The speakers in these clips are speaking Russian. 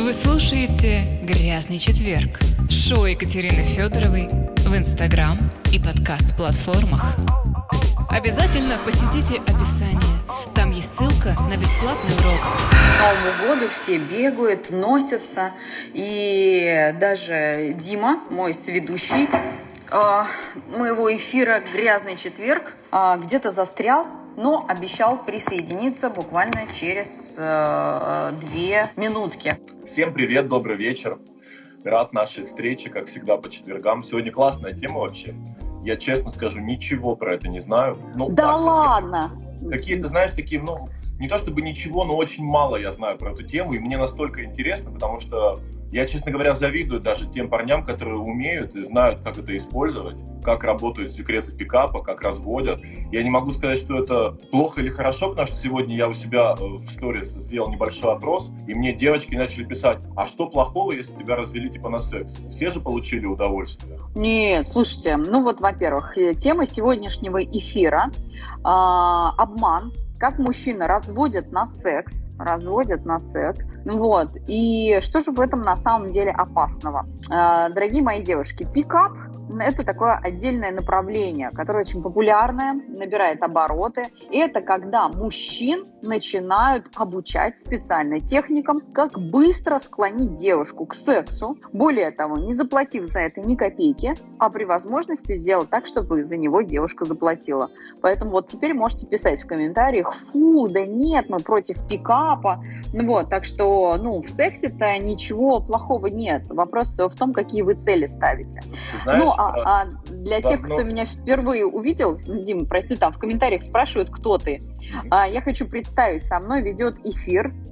Вы слушаете «Грязный четверг» – шоу Екатерины Федоровой в Инстаграм и подкаст-платформах. Обязательно посетите описание. Там есть ссылка на бесплатный урок. К Новому году все бегают, носятся. И даже Дима, мой сведущий э, моего эфира «Грязный четверг», э, где-то застрял, но обещал присоединиться буквально через э, две минутки. Всем привет, добрый вечер. Рад нашей встрече, как всегда, по четвергам. Сегодня классная тема вообще. Я честно скажу, ничего про это не знаю. Ну, да так, ладно! Какие-то, знаешь, такие, ну, не то чтобы ничего, но очень мало я знаю про эту тему, и мне настолько интересно, потому что я, честно говоря, завидую даже тем парням, которые умеют и знают, как это использовать, как работают секреты пикапа, как разводят. Я не могу сказать, что это плохо или хорошо, потому что сегодня я у себя э, в сторис сделал небольшой опрос, и мне девочки начали писать, а что плохого, если тебя развели типа на секс? Все же получили удовольствие. Нет, слушайте, ну вот, во-первых, э, тема сегодняшнего эфира э, обман как мужчина разводят на секс, разводят на секс, вот, и что же в этом на самом деле опасного? Э, дорогие мои девушки, пикап это такое отдельное направление, которое очень популярное, набирает обороты. И это когда мужчин начинают обучать специально техникам, как быстро склонить девушку к сексу. Более того, не заплатив за это ни копейки, а при возможности сделать так, чтобы за него девушка заплатила. Поэтому вот теперь можете писать в комментариях, фу, да нет, мы против пикапа. Ну вот, так что, ну, в сексе-то ничего плохого нет. Вопрос в том, какие вы цели ставите. знаешь, ну, а, а для тех, кто меня впервые увидел, Дим, прости, там в комментариях спрашивают, кто ты. А, я хочу представить, со мной ведет эфир а,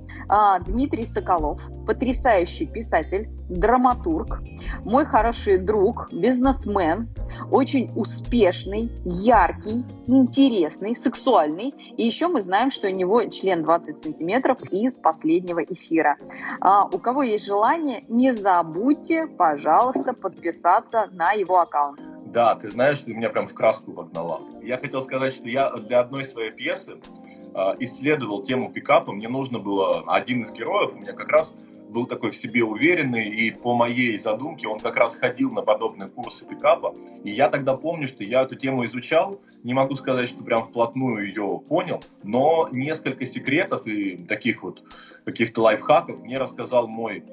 Дмитрий Соколов, потрясающий писатель, драматург, мой хороший друг, бизнесмен, очень успешный, яркий, интересный, сексуальный. И еще мы знаем, что у него член 20 сантиметров из последнего эфира. А, у кого есть желание, не забудьте, пожалуйста, подписаться на его аккаунт. Да, ты знаешь, ты меня прям в краску вогнала. Я хотел сказать, что я для одной своей пьесы а, исследовал тему пикапа, мне нужно было один из героев, у меня как раз был такой в себе уверенный, и по моей задумке он как раз ходил на подобные курсы пикапа. И я тогда помню, что я эту тему изучал, не могу сказать, что прям вплотную ее понял, но несколько секретов и таких вот каких-то лайфхаков мне рассказал мой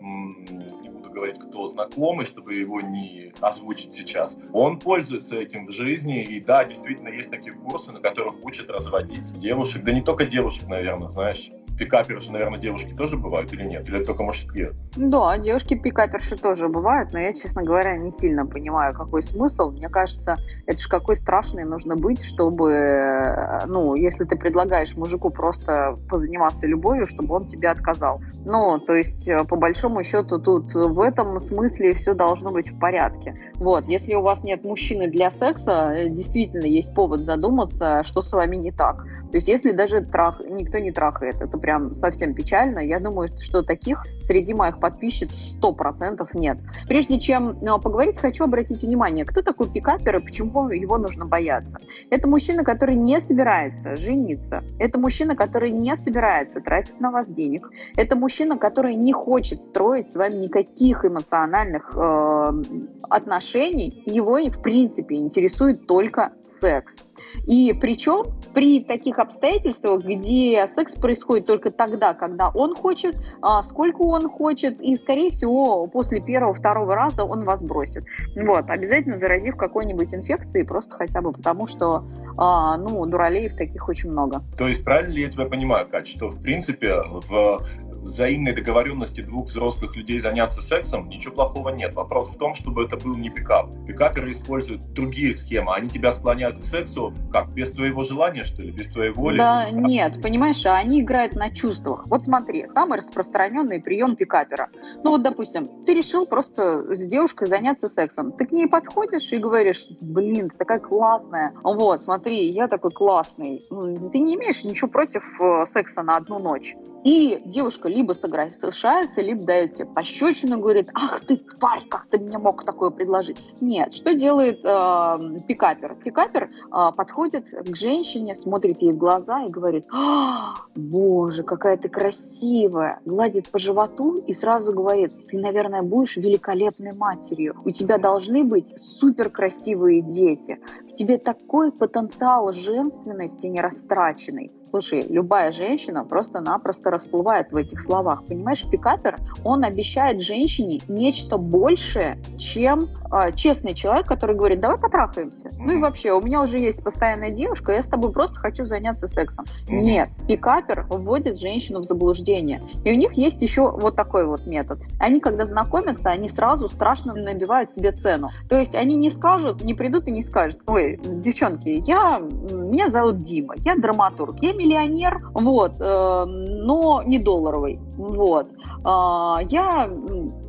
говорить, кто знакомый, чтобы его не озвучить сейчас. Он пользуется этим в жизни, и да, действительно есть такие курсы, на которых учат разводить девушек, да не только девушек, наверное, знаешь, пикаперши, наверное, девушки тоже бывают или нет? Или только мужские? Да, девушки-пикаперши тоже бывают, но я, честно говоря, не сильно понимаю, какой смысл. Мне кажется, это же какой страшный нужно быть, чтобы, э, ну, если ты предлагаешь мужику просто позаниматься любовью, чтобы он тебе отказал. Ну, то есть, э, по большому счету, тут в этом смысле все должно быть в порядке. Вот, если у вас нет мужчины для секса, э, действительно есть повод задуматься, что с вами не так. То есть, если даже трах, никто не трахает, это прям совсем печально. Я думаю, что таких среди моих подписчиц 100% нет. Прежде чем ну, поговорить, хочу обратить внимание, кто такой пикапер и почему его нужно бояться. Это мужчина, который не собирается жениться. Это мужчина, который не собирается тратить на вас денег. Это мужчина, который не хочет строить с вами никаких эмоциональных э, отношений. Его, в принципе, интересует только секс. И причем при таких обстоятельствах, где секс происходит только тогда, когда он хочет, а, сколько он хочет, и, скорее всего, после первого-второго раза он вас бросит. Вот, обязательно заразив какой-нибудь инфекцией, просто хотя бы потому, что, а, ну, дуралеев таких очень много. То есть правильно ли я тебя понимаю, Кать, что, в принципе, в взаимной договоренности двух взрослых людей заняться сексом, ничего плохого нет. Вопрос в том, чтобы это был не пикап. Пикаперы используют другие схемы. Они тебя склоняют к сексу как? Без твоего желания, что ли? Без твоей воли? Да, нет, понимаешь, они играют на чувствах. Вот смотри, самый распространенный прием пикапера. Ну вот, допустим, ты решил просто с девушкой заняться сексом. Ты к ней подходишь и говоришь, блин, ты такая классная. Вот, смотри, я такой классный. Ты не имеешь ничего против э, секса на одну ночь. И девушка либо соглашается, либо дает тебе пощечину, говорит, ах ты, тварь, как ты мне мог такое предложить? Нет, что делает э, пикапер? Пикапер э, подходит к женщине, смотрит ей в глаза и говорит, а, боже, какая ты красивая, гладит по животу и сразу говорит, ты, наверное, будешь великолепной матерью, у тебя должны быть супер красивые дети, в тебе такой потенциал женственности не растраченный. Слушай, любая женщина просто-напросто расплывает в этих словах. Понимаешь, пикапер, он обещает женщине нечто большее, чем э, честный человек, который говорит, давай потрахаемся. Mm-hmm. Ну и вообще, у меня уже есть постоянная девушка, я с тобой просто хочу заняться сексом. Mm-hmm. Нет, пикапер вводит женщину в заблуждение. И у них есть еще вот такой вот метод. Они, когда знакомятся, они сразу страшно набивают себе цену. То есть они не скажут, не придут и не скажут, ой, девчонки, я, меня зовут Дима, я драматург, я миллионер, вот, э, но не долларовый, вот. Э, я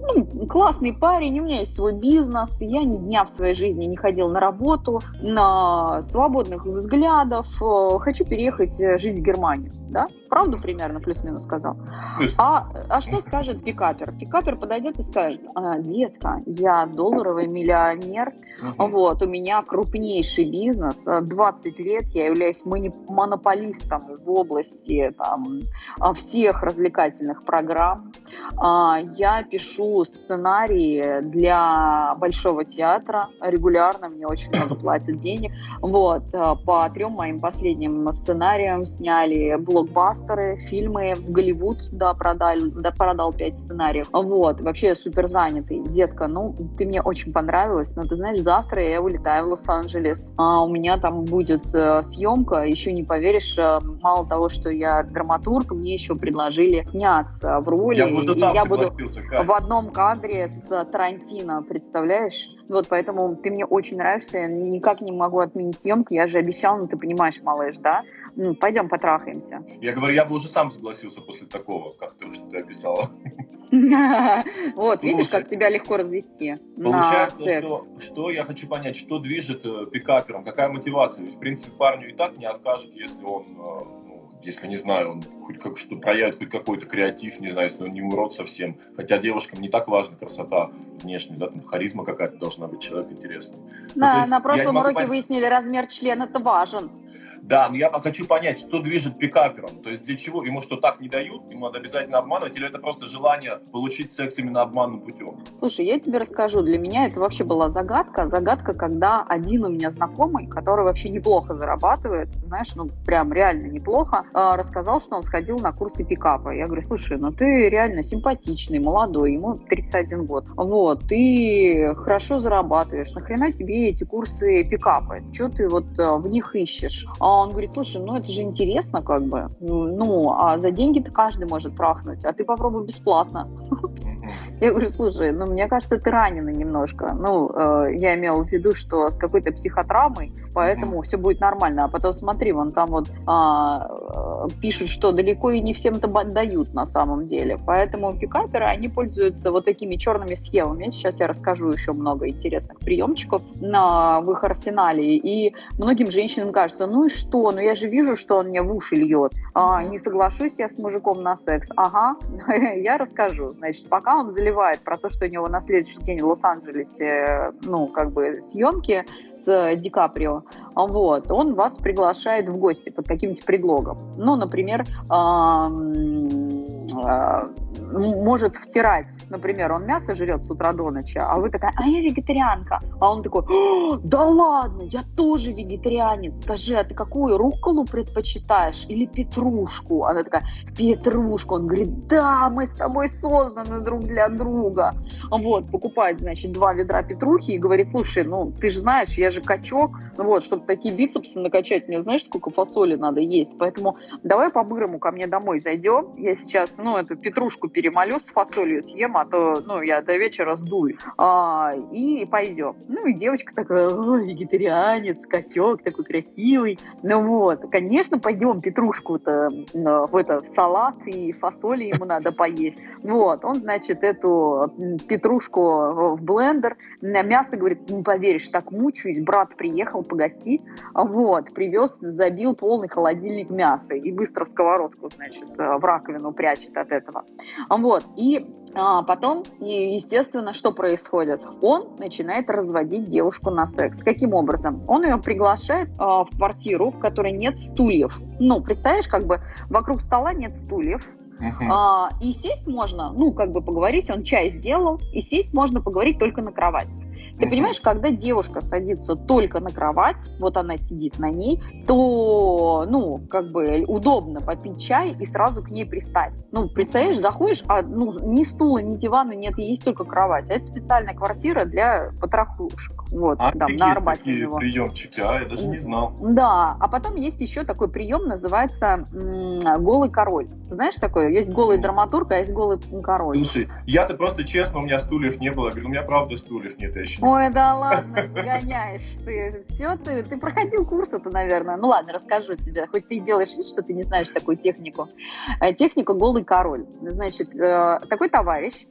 ну, классный парень, у меня есть свой бизнес, я ни дня в своей жизни не ходил на работу, на свободных взглядов, э, хочу переехать э, жить в Германию, да? Правду примерно плюс-минус сказал. А, а что скажет пикапер? Пикапер подойдет и скажет, а, детка, я долларовый миллионер, угу. вот, у меня крупнейший бизнес, 20 лет я являюсь монополистом в области там, всех развлекательных программ, а, я пишу сценарии для Большого театра регулярно, мне очень много платят денег. Вот, а, по трем моим последним сценариям сняли блокбастеры, фильмы в Голливуд, да, продал, да, продал пять сценариев. Вот, вообще я супер занятый. Детка, ну, ты мне очень понравилась, но ты знаешь, завтра я улетаю в Лос-Анджелес, а у меня там будет э, съемка, еще не поверишь, э, мало того, что я драматург, мне еще предложили сняться в роли. Я уже сам я буду в одном кадре с Тарантино, представляешь? Вот, поэтому ты мне очень нравишься, я никак не могу отменить съемку, я же обещал, ну ты понимаешь, малыш, да? Ну, пойдем потрахаемся. Я говорю, я бы уже сам согласился после такого, как ты, что ты описала. Вот, видишь, как тебя легко развести Получается, что, что я хочу понять, что движет э, пикапером, какая мотивация? в принципе, парню и так не откажет, если он э, если, не знаю, он хоть как что проявит хоть какой-то креатив, не знаю, если он не урод совсем. Хотя девушкам не так важна красота внешняя, да, там харизма какая-то должна быть, человек интересный. Да, ну, на прошлом уроке понять... выяснили, размер члена это важен. Да, но я хочу понять, что движет пикапером. То есть для чего? Ему что, так не дают? Ему надо обязательно обманывать? Или это просто желание получить секс именно обманным путем? Слушай, я тебе расскажу. Для меня это вообще была загадка. Загадка, когда один у меня знакомый, который вообще неплохо зарабатывает, знаешь, ну прям реально неплохо, а, рассказал, что он сходил на курсы пикапа. Я говорю, слушай, ну ты реально симпатичный, молодой, ему 31 год. Вот, ты хорошо зарабатываешь. Нахрена тебе эти курсы пикапа? Что ты вот а, в них ищешь? А он говорит, слушай, ну это же интересно как бы. Ну, а за деньги-то каждый может трахнуть, а ты попробуй бесплатно. Я говорю, слушай, ну, мне кажется, ты ранена немножко. Ну, э, я имела в виду, что с какой-то психотравмой, поэтому все будет нормально. А потом смотри, вон там вот а, э, пишут, что далеко и не всем-то дают на самом деле. Поэтому пикаперы, они пользуются вот такими черными схемами. Сейчас я расскажу еще много интересных приемчиков на, в их арсенале. И многим женщинам кажется, ну и что? Ну я же вижу, что он мне в уши льет. А, не соглашусь я с мужиком на секс. Ага, я расскажу. Значит, пока он заливает про то, что у него на следующий день в Лос-Анджелесе, ну, как бы съемки с Ди Каприо, вот, он вас приглашает в гости под каким-нибудь предлогом. Ну, например, может втирать, например, он мясо жрет с утра до ночи, а вы такая, а я вегетарианка. А он такой, да ладно, я тоже вегетарианец. Скажи, а ты какую рукколу предпочитаешь или петрушку? Она такая, петрушку. Он говорит, да, мы с тобой созданы друг для друга. Вот, покупает, значит, два ведра петрухи и говорит, слушай, ну, ты же знаешь, я же качок, вот, чтобы такие бицепсы накачать, мне знаешь, сколько фасоли надо есть, поэтому давай по-бырому ко мне домой зайдем, я сейчас, ну, эту петрушку перед перемолю с фасолью, съем, а то, ну, я до вечера сдую. А, и пойдем. Ну, и девочка такая, вегетарианец, котек такой красивый. Ну вот, конечно, пойдем петрушку-то в, это, в салат, и фасоли ему надо поесть. Вот, он, значит, эту петрушку в блендер, на мясо, говорит, не поверишь, так мучаюсь, брат приехал погостить, вот, привез, забил полный холодильник мяса и быстро в сковородку, значит, в раковину прячет от этого. Вот, и а потом, естественно, что происходит? Он начинает разводить девушку на секс. Каким образом? Он ее приглашает а, в квартиру, в которой нет стульев. Ну, представляешь, как бы вокруг стола нет стульев, Uh-huh. А, и сесть можно, ну, как бы поговорить, он чай сделал, и сесть можно поговорить только на кровати. Ты понимаешь, когда девушка садится только на кровать, вот она сидит на ней, то, ну, как бы удобно попить чай и сразу к ней пристать. Ну, представляешь, заходишь, а ну, ни стула, ни дивана нет, есть только кровать. А это специальная квартира для потрохушек. Вот, а там, на Арбате такие него. приемчики, а я даже не знал. Да, а потом есть еще такой прием, называется голый король. Знаешь такое? Есть голый драматург, а есть голый король. Слушай, я-то просто честно, у меня стульев не было. Я говорю, у меня правда стульев нет, еще Ой, да ладно, гоняешь ты. Все, ты, ты проходил курс это, наверное. Ну ладно, расскажу тебе. Хоть ты делаешь вид, что ты не знаешь такую технику. Э, техника «Голый король». Значит, э, такой товарищ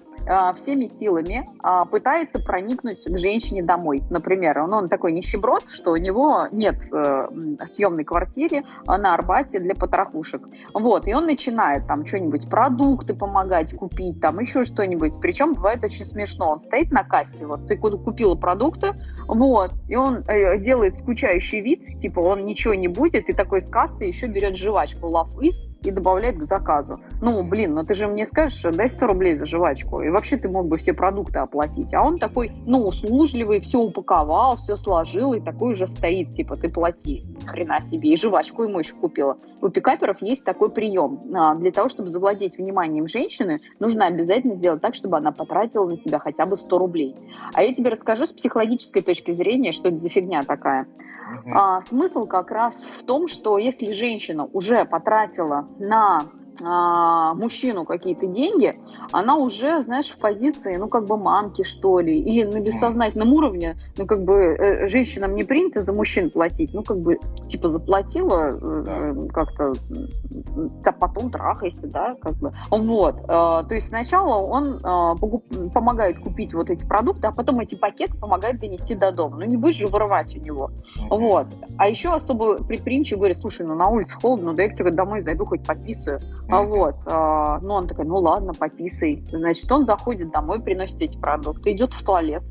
всеми силами а, пытается проникнуть к женщине домой. Например, он, он такой нищеброд, что у него нет э, съемной квартиры на Арбате для потрохушек. Вот, и он начинает там что-нибудь, продукты помогать купить, там еще что-нибудь. Причем бывает очень смешно. Он стоит на кассе, вот ты купила продукты, вот, и он э, делает скучающий вид, типа он ничего не будет, и такой с кассы еще берет жвачку Love Is и добавляет к заказу. Ну, блин, ну ты же мне скажешь, дай 100 рублей за жвачку. И вообще ты мог бы все продукты оплатить. А он такой, ну, услужливый, все упаковал, все сложил, и такой уже стоит, типа, ты плати, хрена себе. И жвачку ему еще купила. У пикаперов есть такой прием. А, для того, чтобы завладеть вниманием женщины, нужно обязательно сделать так, чтобы она потратила на тебя хотя бы 100 рублей. А я тебе расскажу с психологической точки зрения, что это за фигня такая. А, смысл как раз в том, что если женщина уже потратила на а, мужчину какие-то деньги, она уже, знаешь, в позиции, ну, как бы мамки, что ли, или на бессознательном уровне, ну, как бы э, женщинам не принято за мужчин платить, ну, как бы, типа, заплатила э, э как-то, да, потом трахайся, да, как бы, вот, э, то есть сначала он э, покуп, помогает купить вот эти продукты, а потом эти пакеты помогают донести до дома, ну, не будешь же вырывать у него, вот, а еще особо предприимчивый говорит, слушай, ну, на улице холодно, ну, дай я к тебе домой зайду, хоть пописаю, а вот, а, ну он такой, ну ладно, пописай. Значит, он заходит домой, приносит эти продукты, идет в туалет.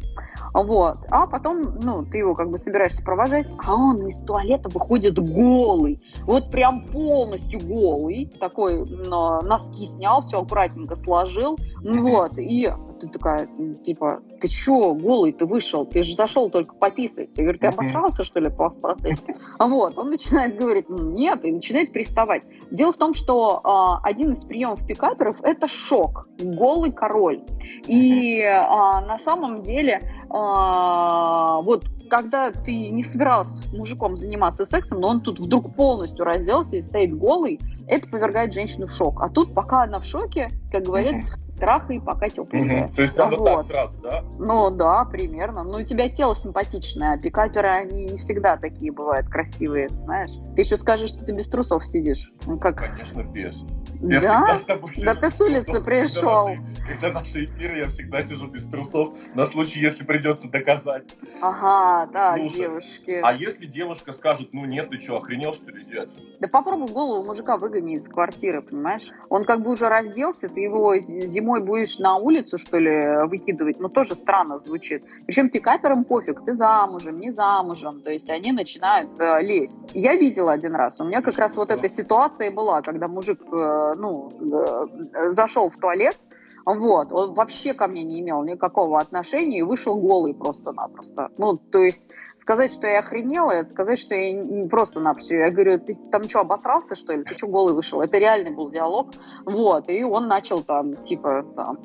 Вот. А потом, ну, ты его как бы собираешься провожать, а он из туалета выходит голый. Вот прям полностью голый. Такой но, носки снял, все аккуратненько сложил. Ну вот. И ты такая, типа, ты чё, голый ты вышел? Ты же зашел только пописать. Я говорю, ты обосрался, что ли, по в процессе? А вот, он начинает говорить, нет, и начинает приставать. Дело в том, что э, один из приемов пикаперов – это шок, голый король. И э, на самом деле а, вот когда ты не собирался мужиком заниматься сексом, но он тут вдруг полностью разделся и стоит голый, это повергает женщину в шок. А тут, пока она в шоке, как говорят, трахай, пока тепленькая. То есть прямо вот. так сразу, да? Ну да, примерно. Ну у тебя тело симпатичное, а пикаперы, они не всегда такие бывают красивые, знаешь. Ты еще скажешь, что ты без трусов сидишь. Ну, как... Конечно, без. Я да? Да ты с улицы пришел. Когда наши, когда наши эфиры, я всегда сижу без трусов, на случай, если придется доказать. Ага, да, Слушай, девушки. А если девушка скажет, ну нет, ты что, охренел, что ли, деться? Да попробуй голову мужика выгони из квартиры, понимаешь? Он как бы уже разделся, ты его зимой зимой будешь на улицу, что ли, выкидывать, ну, тоже странно звучит. Причем пикаперам пофиг, ты замужем, не замужем, то есть они начинают э, лезть. Я видела один раз, у меня как раз вот эта ситуация была, когда мужик, э, ну, э, зашел в туалет, вот, он вообще ко мне не имел никакого отношения и вышел голый просто-напросто. Ну, то есть сказать, что я охренела, это сказать, что я просто-напросто. Я говорю, ты там что, обосрался, что ли? Ты что, голый вышел? Это реальный был диалог. Вот, и он начал там, типа, там,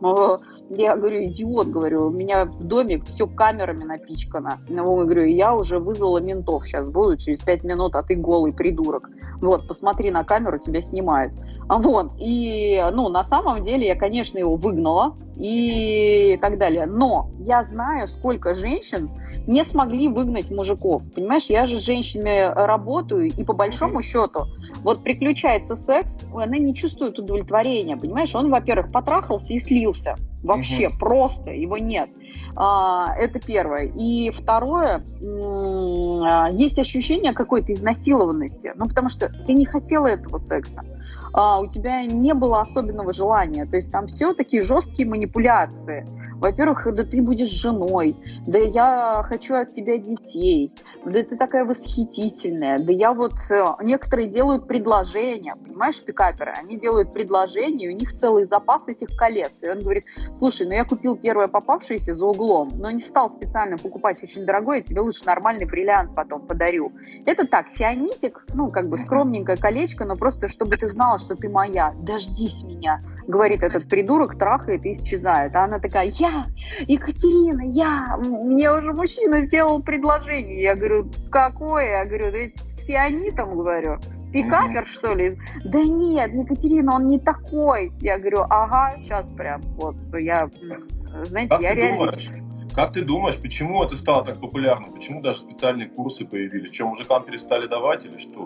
я говорю, идиот, говорю, у меня в доме все камерами напичкано. Ну, говорю, я уже вызвала ментов, сейчас буду через пять минут, а ты голый придурок. Вот, посмотри на камеру, тебя снимают. Вот, и, ну, на самом деле я, конечно, его выгнала и так далее. Но я знаю, сколько женщин не смогли выгнать мужиков. Понимаешь, я же с женщинами работаю, и по большому счету, вот приключается секс, она не чувствует удовлетворения, понимаешь? Он, во-первых, потрахался и слился. Вообще, угу. просто, его нет. А, это первое. И второе, а, есть ощущение какой-то изнасилованности. Ну, потому что ты не хотела этого секса а, у тебя не было особенного желания. То есть там все такие жесткие манипуляции. Во-первых, да ты будешь женой, да я хочу от тебя детей, да ты такая восхитительная, да я вот... Э, некоторые делают предложения, понимаешь, пикаперы, они делают предложения, у них целый запас этих колец. И он говорит, слушай, ну я купил первое попавшееся за углом, но не стал специально покупать очень дорогое, тебе лучше нормальный бриллиант потом подарю. Это так, фианитик, ну как бы скромненькое колечко, но просто чтобы ты знала, что ты моя, дождись меня говорит этот придурок, трахает и исчезает. А она такая, я, Екатерина, я, мне уже мужчина сделал предложение. Я говорю, какое? Я говорю, да с фианитом, говорю. Пикапер, что ли? Да нет, Екатерина, он не такой. Я говорю, ага, сейчас прям, вот, я, знаете, как я реально... Думаешь? Как ты думаешь, почему это стало так популярным? Почему даже специальные курсы появились? Что, мужикам перестали давать или что?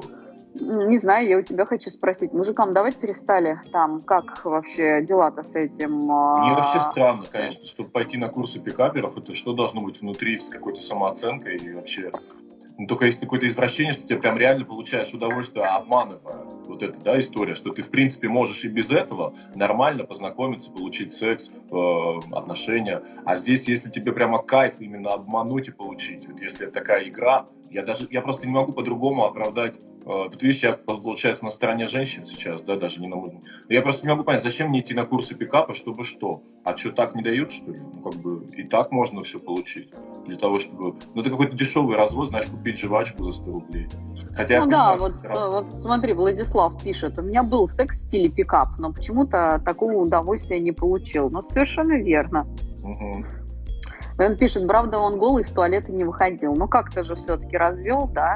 Не знаю, я у тебя хочу спросить. Мужикам давать перестали? Там, как вообще дела-то с этим? А? Мне вообще странно, конечно, чтобы пойти на курсы пикаперов, это что должно быть внутри с какой-то самооценкой и вообще... Ну, только есть какое-то извращение, что ты прям реально получаешь удовольствие, обманывая вот эта да, история, что ты, в принципе, можешь и без этого нормально познакомиться, получить секс, э, отношения. А здесь, если тебе прямо кайф именно обмануть и получить, вот если это такая игра, я даже, я просто не могу по-другому оправдать а, Тут, видишь, я, получается, на стороне женщин сейчас, да, даже не на мужчин. Я просто не могу понять, зачем мне идти на курсы пикапа, чтобы что? А что, так не дают, что ли? Ну, как бы, и так можно все получить. Для того, чтобы... Ну, это какой-то дешевый развод, знаешь, купить жвачку за 100 рублей. Хотя, ну да, вот, вот смотри, Владислав пишет, у меня был секс в стиле пикап, но почему-то такого удовольствия не получил. Ну, совершенно верно. Угу. Он пишет, правда, он голый из туалета не выходил. Ну, как-то же все-таки развел, да?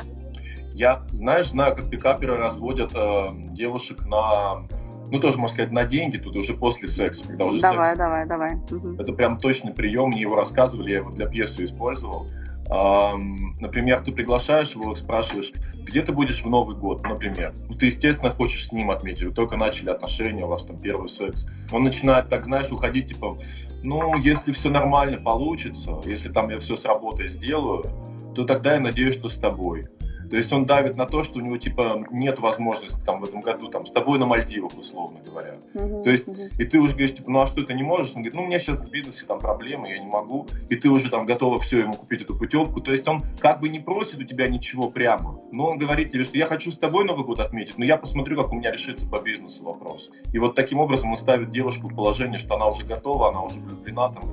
Я, знаешь, знаю, как пикаперы разводят э, девушек на, ну, тоже, можно сказать, на деньги, тут уже после секса, когда уже давай, секс. Давай, давай, давай. Это прям точный прием, мне его рассказывали, я его для пьесы использовал. Например, ты приглашаешь его, спрашиваешь, где ты будешь в Новый год, например. Ну, ты, естественно, хочешь с ним отметить, вы только начали отношения, у вас там первый секс. Он начинает, так, знаешь, уходить, типа, ну, если все нормально получится, если там я все с работой сделаю, то тогда я надеюсь, что с тобой. То есть он давит на то, что у него типа нет возможности там в этом году там с тобой на Мальдивах, условно говоря. Uh-huh, то есть, uh-huh. и ты уже говоришь, типа, ну а что ты не можешь? Он говорит, ну у меня сейчас в бизнесе там проблемы, я не могу. И ты уже там готова все ему купить эту путевку. То есть он как бы не просит у тебя ничего прямо, но он говорит тебе, что я хочу с тобой Новый год отметить, но я посмотрю, как у меня решится по бизнесу вопрос. И вот таким образом он ставит девушку в положение, что она уже готова, она уже влюблена там,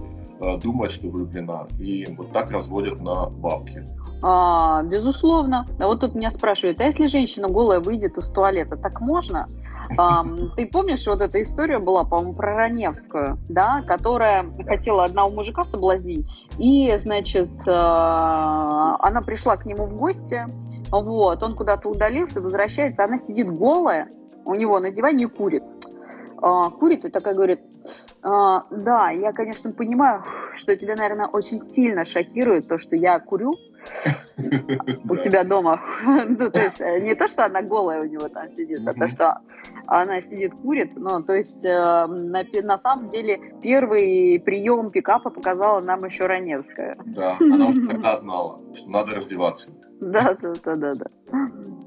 э, думает, что влюблена. И вот так разводят на бабки. А, безусловно. А вот тут меня спрашивают, а если женщина голая выйдет из туалета, так можно? А, ты помнишь, вот эта история была, по-моему, про Раневскую, да, которая хотела одного мужика соблазнить, и, значит, а, она пришла к нему в гости, вот, он куда-то удалился, возвращается, она сидит голая, у него на диване и курит. А, курит и такая говорит, а, да, я, конечно, понимаю, что тебя, наверное, очень сильно шокирует то, что я курю, у тебя дома. ну, то есть э, не то, что она голая у него там сидит, а то, что она сидит, курит. Ну, то есть э, на, на самом деле первый прием пикапа показала нам еще Раневская. Да, она уже тогда знала, что надо раздеваться. Да, да, да, да.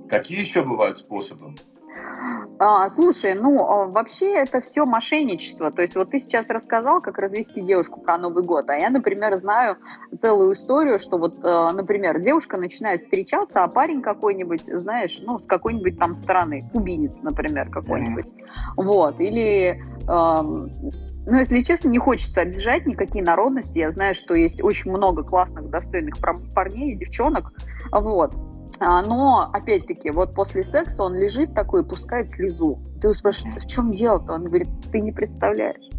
Какие еще бывают способы? А, слушай, ну а, вообще это все мошенничество. То есть вот ты сейчас рассказал, как развести девушку про Новый год, а я, например, знаю целую историю, что вот, а, например, девушка начинает встречаться, а парень какой-нибудь, знаешь, ну с какой-нибудь там страны, кубинец, например, какой-нибудь, mm-hmm. вот, или ну, если честно, не хочется обижать никакие народности. Я знаю, что есть очень много классных, достойных парней и девчонок. Вот. А, но, опять-таки, вот после секса он лежит такой и пускает слезу. Ты его спрашиваешь, в чем дело-то? Он говорит, ты не представляешь.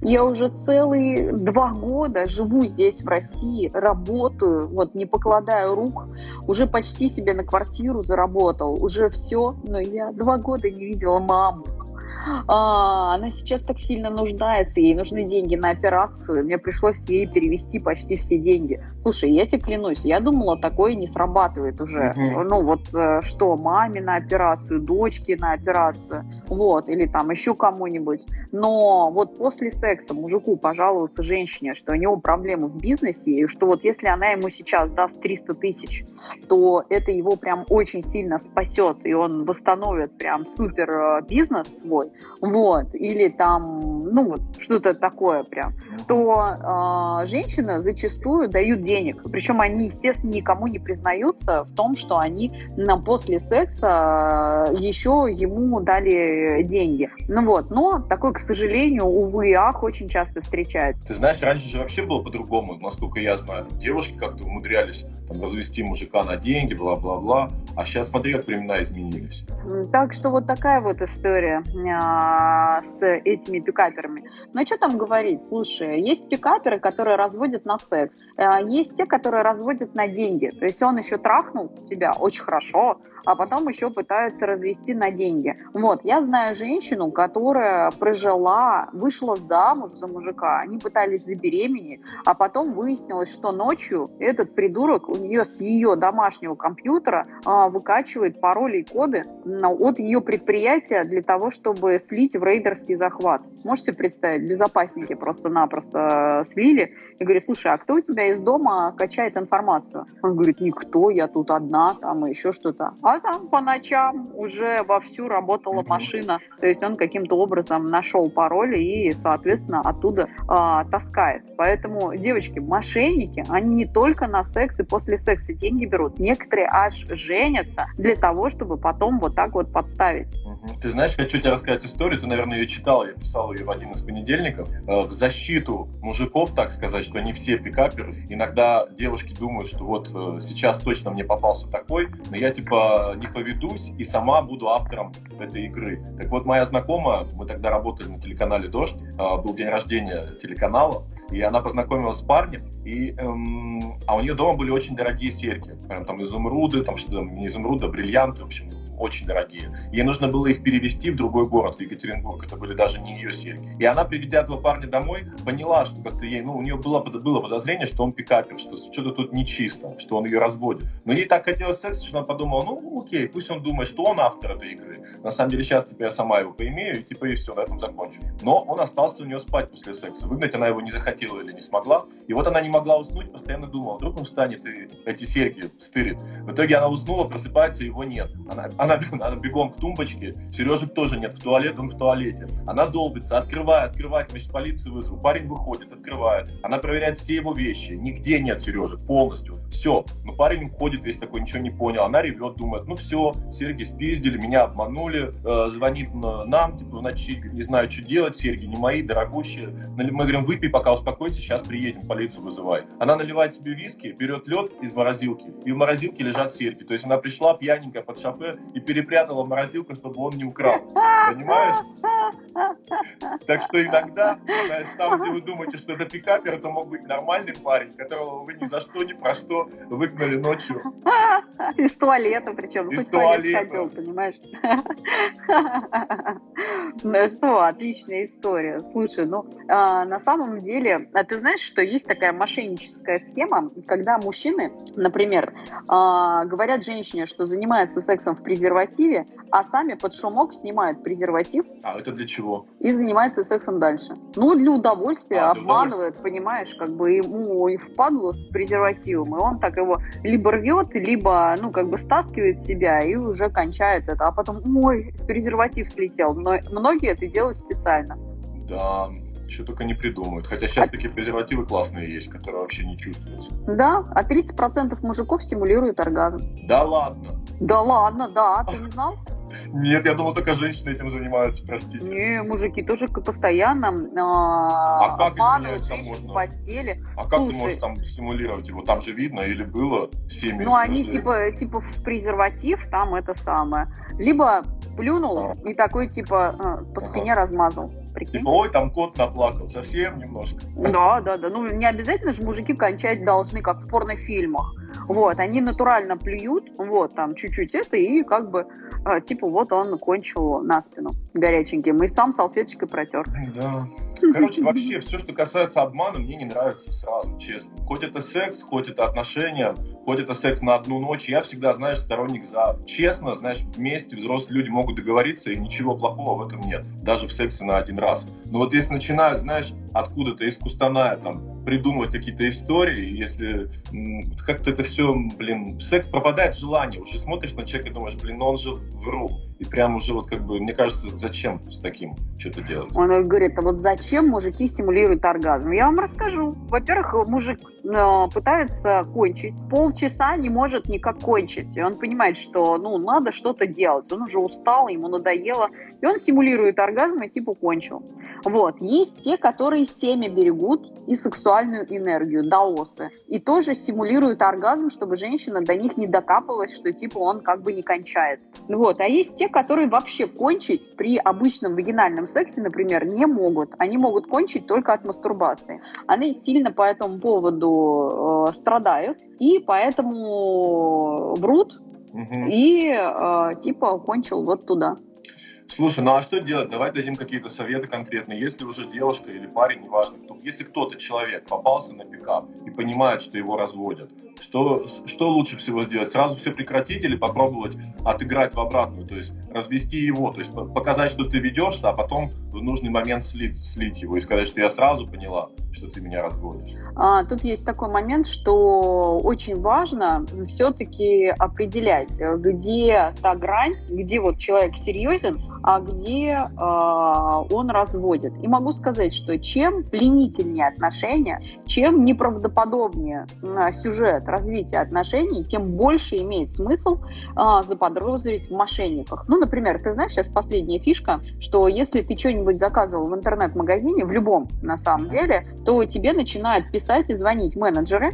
Я уже целые два года живу здесь, в России, работаю, вот не покладая рук, уже почти себе на квартиру заработал, уже все, но я два года не видела маму. А, она сейчас так сильно нуждается, ей нужны деньги на операцию, мне пришлось ей перевести почти все деньги. Слушай, я тебе клянусь, я думала, такое не срабатывает уже. Угу. Ну вот э, что, маме на операцию, дочке на операцию, вот, или там еще кому-нибудь. Но вот после секса мужику пожаловаться женщине, что у него проблемы в бизнесе, и что вот если она ему сейчас даст 300 тысяч, то это его прям очень сильно спасет, и он восстановит прям супер э, бизнес свой, вот, или там, ну, вот что-то такое прям, то э, женщины зачастую дают денег. Причем они, естественно, никому не признаются в том, что они на, после секса э, еще ему дали деньги. Ну вот, но такое, к сожалению, увы и ах, очень часто встречается. Ты знаешь, раньше же вообще было по-другому, насколько я знаю. Девушки как-то умудрялись там, развести мужика на деньги, бла-бла-бла. А сейчас смотри, как времена изменились. Так что вот такая вот история а, с этими пикаперами. Ну, что там говорить? Слушай, есть пикаперы, которые разводят на секс. А, есть те, которые разводят на деньги. То есть он еще трахнул тебя очень хорошо, а потом еще пытаются развести на деньги. Вот, я знаю женщину, которая прожила, вышла замуж за мужика, они пытались забеременеть, а потом выяснилось, что ночью этот придурок у нее с ее домашнего компьютера а, выкачивает пароли и коды от ее предприятия для того, чтобы слить в рейдерский захват. Можете представить, безопасники просто-напросто слили и говорит, слушай, а кто у тебя из дома качает информацию? Он говорит, никто, я тут одна, там и еще что-то. Там по ночам уже вовсю работала машина. То есть он каким-то образом нашел пароль и, соответственно, оттуда э, таскает. Поэтому, девочки, мошенники, они не только на секс и после секса деньги берут. Некоторые аж женятся для того, чтобы потом вот так вот подставить. Ты знаешь, хочу тебе рассказать историю. Ты, наверное, ее читал. Я писал ее в один из понедельников. Э, в защиту мужиков, так сказать, что не все пикаперы. Иногда девушки думают, что вот э, сейчас точно мне попался такой, но я типа не поведусь и сама буду автором этой игры. Так вот, моя знакомая, мы тогда работали на телеканале «Дождь», а, был день рождения телеканала, и она познакомилась с парнем, и, эм, а у нее дома были очень дорогие серьги, прям там изумруды, там что-то, не изумруды, а бриллианты, в общем, очень дорогие. Ей нужно было их перевести в другой город, в Екатеринбург. Это были даже не ее серьги. И она, приведя этого парня домой, поняла, что как-то ей, ну, у нее было, было подозрение, что он пикапер, что что-то тут нечисто, что он ее разводит. Но ей так хотелось секса, что она подумала, ну, окей, пусть он думает, что он автор этой игры. На самом деле сейчас типа я сама его поимею, и типа и все, на этом закончу. Но он остался у нее спать после секса. Выгнать она его не захотела или не смогла. И вот она не могла уснуть, постоянно думала, вдруг он встанет и эти серьги стырит. В итоге она уснула, просыпается, его нет. Она, она она, она бегом к тумбочке, Сережек тоже нет, в туалет, он в туалете. Она долбится, открывает, открывает, значит, полицию вызову. Парень выходит, открывает. Она проверяет все его вещи, нигде нет Сережек, полностью. Все. Но парень уходит весь такой, ничего не понял. Она ревет, думает, ну все, Серги спиздили, меня обманули, э, звонит нам, типа, в ночи, не знаю, что делать, серьги не мои, дорогущие. Мы говорим, выпей, пока успокойся, сейчас приедем, полицию вызывай. Она наливает себе виски, берет лед из морозилки, и в морозилке лежат серьги. То есть она пришла пьяненькая под шофе и перепрятала в морозилку, чтобы он не украл. Понимаешь? Так что иногда, там, где вы думаете, что это пикапер, это мог быть нормальный парень, которого вы ни за что, ни про что выгнали ночью. Из туалета причем. Из туалета. Хотел, понимаешь? Ну что, отличная история. Слушай, ну, а, на самом деле, а ты знаешь, что есть такая мошенническая схема, когда мужчины, например, а, говорят женщине, что занимается сексом в презервативе, а сами под шумок снимают презерватив. А это для чего? И занимаются сексом дальше. Ну, для удовольствия, а, обманывает, для понимаешь, как бы ему и впадло с презервативом, и он так его либо рвет, либо, ну, как бы стаскивает себя и уже кончает это. А потом, мой презерватив слетел. Но многие это делают специально. Да, что только не придумают. Хотя сейчас а... такие презервативы классные есть, которые вообще не чувствуются. Да, а 30% мужиков стимулируют оргазм. Да ладно? Да ладно, да, ты не знал? Нет, я думал, только женщины этим занимаются, простите. Не, мужики тоже постоянно а, а как, обманывают женщин в постели. А как Слушай, ты можешь там стимулировать его? Там же видно или было семьи? Ну, они типа, типа в презерватив, там это самое. Либо плюнул и такой, типа, а, по спине размазал. Прикинь? Типа, ой, там кот наплакал, совсем немножко. Да, да, да. Ну, не обязательно же мужики кончать должны, как в порнофильмах. Вот, они натурально плюют, вот, там чуть-чуть это, и как бы, э, типа, вот он кончил на спину горяченьким, и сам салфеточкой протер. Да. Короче, вообще, все, что касается обмана, мне не нравится сразу, честно. Хоть это секс, хоть это отношения, хоть это секс на одну ночь, я всегда, знаешь, сторонник за. Честно, знаешь, вместе взрослые люди могут договориться, и ничего плохого в этом нет, даже в сексе на один раз. Но вот если начинают, знаешь, откуда-то из кустаная там придумывать какие-то истории, если как-то это все, блин, секс пропадает желание, уже смотришь на человека и думаешь, блин, ну он же вру. И прям уже вот как бы, мне кажется, зачем с таким что-то делать? Он говорит, а вот зачем мужики симулируют оргазм? Я вам расскажу. Во-первых, мужик э, пытается кончить, полчаса не может никак кончить. И он понимает, что, ну, надо что-то делать. Он уже устал, ему надоело. И он симулирует оргазм и типа кончил. Вот. Есть те, которые семя берегут и сексуальную энергию, даосы. И тоже симулируют оргазм, чтобы женщина до них не докапалась, что типа он как бы не кончает. Вот. А есть те, которые вообще кончить при обычном вагинальном сексе, например, не могут. Они могут кончить только от мастурбации. Они сильно по этому поводу э, страдают и поэтому врут угу. и э, типа кончил вот туда. Слушай, ну а что делать? Давай дадим какие-то советы конкретные. Если уже девушка или парень, неважно, кто, если кто-то, человек, попался на пикап и понимает, что его разводят, что, что лучше всего сделать? Сразу все прекратить или попробовать отыграть в обратную? То есть развести его, то есть показать, что ты ведешься, а потом в нужный момент слить, слить его и сказать, что я сразу поняла, что ты меня разводишь. А, тут есть такой момент, что очень важно все-таки определять, где та грань, где вот человек серьезен, а где э, он разводит. И могу сказать, что чем пленительнее отношения, чем неправдоподобнее э, сюжет развития отношений, тем больше имеет смысл э, заподозрить в мошенниках. Ну, например, ты знаешь, сейчас последняя фишка, что если ты что-нибудь заказывал в интернет-магазине, в любом на самом деле, то тебе начинают писать и звонить менеджеры,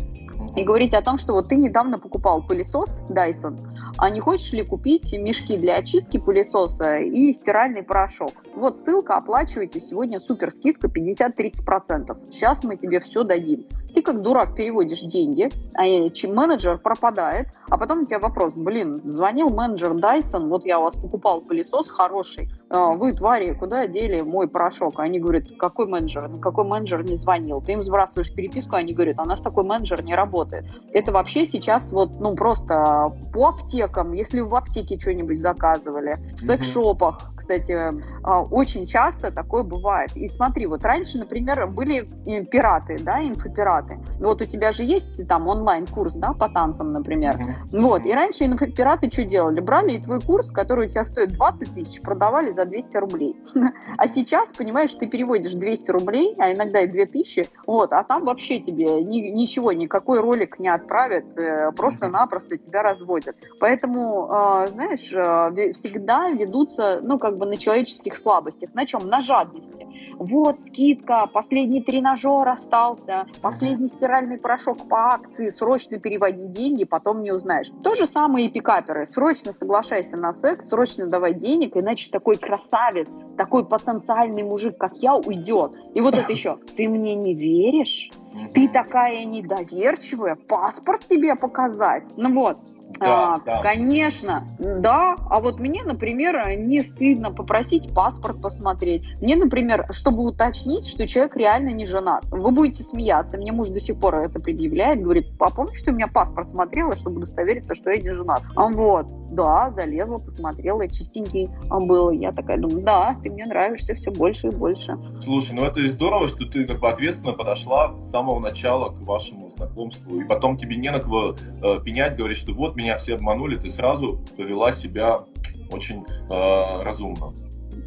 и говорить о том, что вот ты недавно покупал пылесос Dyson, а не хочешь ли купить мешки для очистки пылесоса и стиральный порошок? Вот ссылка, оплачивайте сегодня супер скидка 50-30%. Сейчас мы тебе все дадим. Ты как дурак переводишь деньги, а менеджер пропадает, а потом у тебя вопрос, блин, звонил менеджер Dyson, вот я у вас покупал пылесос хороший, а, вы, твари, куда дели мой порошок? Они говорят, какой менеджер? Никакой менеджер не звонил. Ты им сбрасываешь переписку, они говорят, «А у нас такой менеджер не работает. Это вообще сейчас вот, ну, просто по аптекам, если в аптеке что-нибудь заказывали, в секс-шопах, кстати, а, очень часто такое бывает. И смотри, вот раньше, например, были э, пираты, да, инфопираты. Вот у тебя же есть там онлайн-курс, да, по танцам, например. Вот, и раньше инфопираты что делали? Брали и твой курс, который у тебя стоит 20 тысяч, продавали за 200 рублей. А сейчас, понимаешь, ты переводишь 200 рублей, а иногда и 2000, вот, а там вообще тебе ни, ничего, никакой ролик не отправят, э, просто-напросто тебя разводят. Поэтому, э, знаешь, э, всегда ведутся, ну, как бы на человеческих слабостях. На чем? На жадности. Вот, скидка, последний тренажер остался, последний стиральный порошок по акции, срочно переводи деньги, потом не узнаешь. То же самое и пикаперы. Срочно соглашайся на секс, срочно давай денег, иначе такой красавец, такой потенциальный мужик, как я, уйдет. И вот это еще, ты мне не веришь? Ты такая недоверчивая, паспорт тебе показать? Ну вот, да, а, да. Конечно, да. А вот мне, например, не стыдно попросить паспорт посмотреть. Мне, например, чтобы уточнить, что человек реально не женат. Вы будете смеяться. Мне муж до сих пор это предъявляет. Говорит, а помнишь, что у меня паспорт смотрела, чтобы удостовериться, что я не женат? А вот, да, залезла, посмотрела, чистенький был. Я такая думаю, да, ты мне нравишься все больше и больше. Слушай, ну это здорово, что ты как бы ответственно подошла с самого начала к вашему знакомству. И потом тебе не на кого э, пенять, говорить, что вот меня все обманули, ты сразу повела себя очень э, разумно.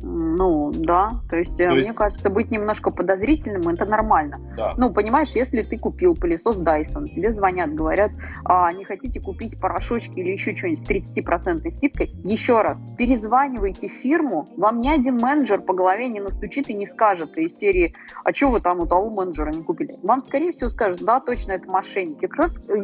Ну, да. То есть, То мне есть- кажется, быть немножко подозрительным это нормально. Да. Ну, понимаешь, если ты купил пылесос Dyson, тебе звонят, говорят, а, не хотите купить порошочки или еще что-нибудь с 30% скидкой, еще раз, перезванивайте фирму, вам ни один менеджер по голове не настучит и не скажет из серии, а что вы там у того менеджера не купили? Вам, скорее всего, скажут, да, точно, это мошенники.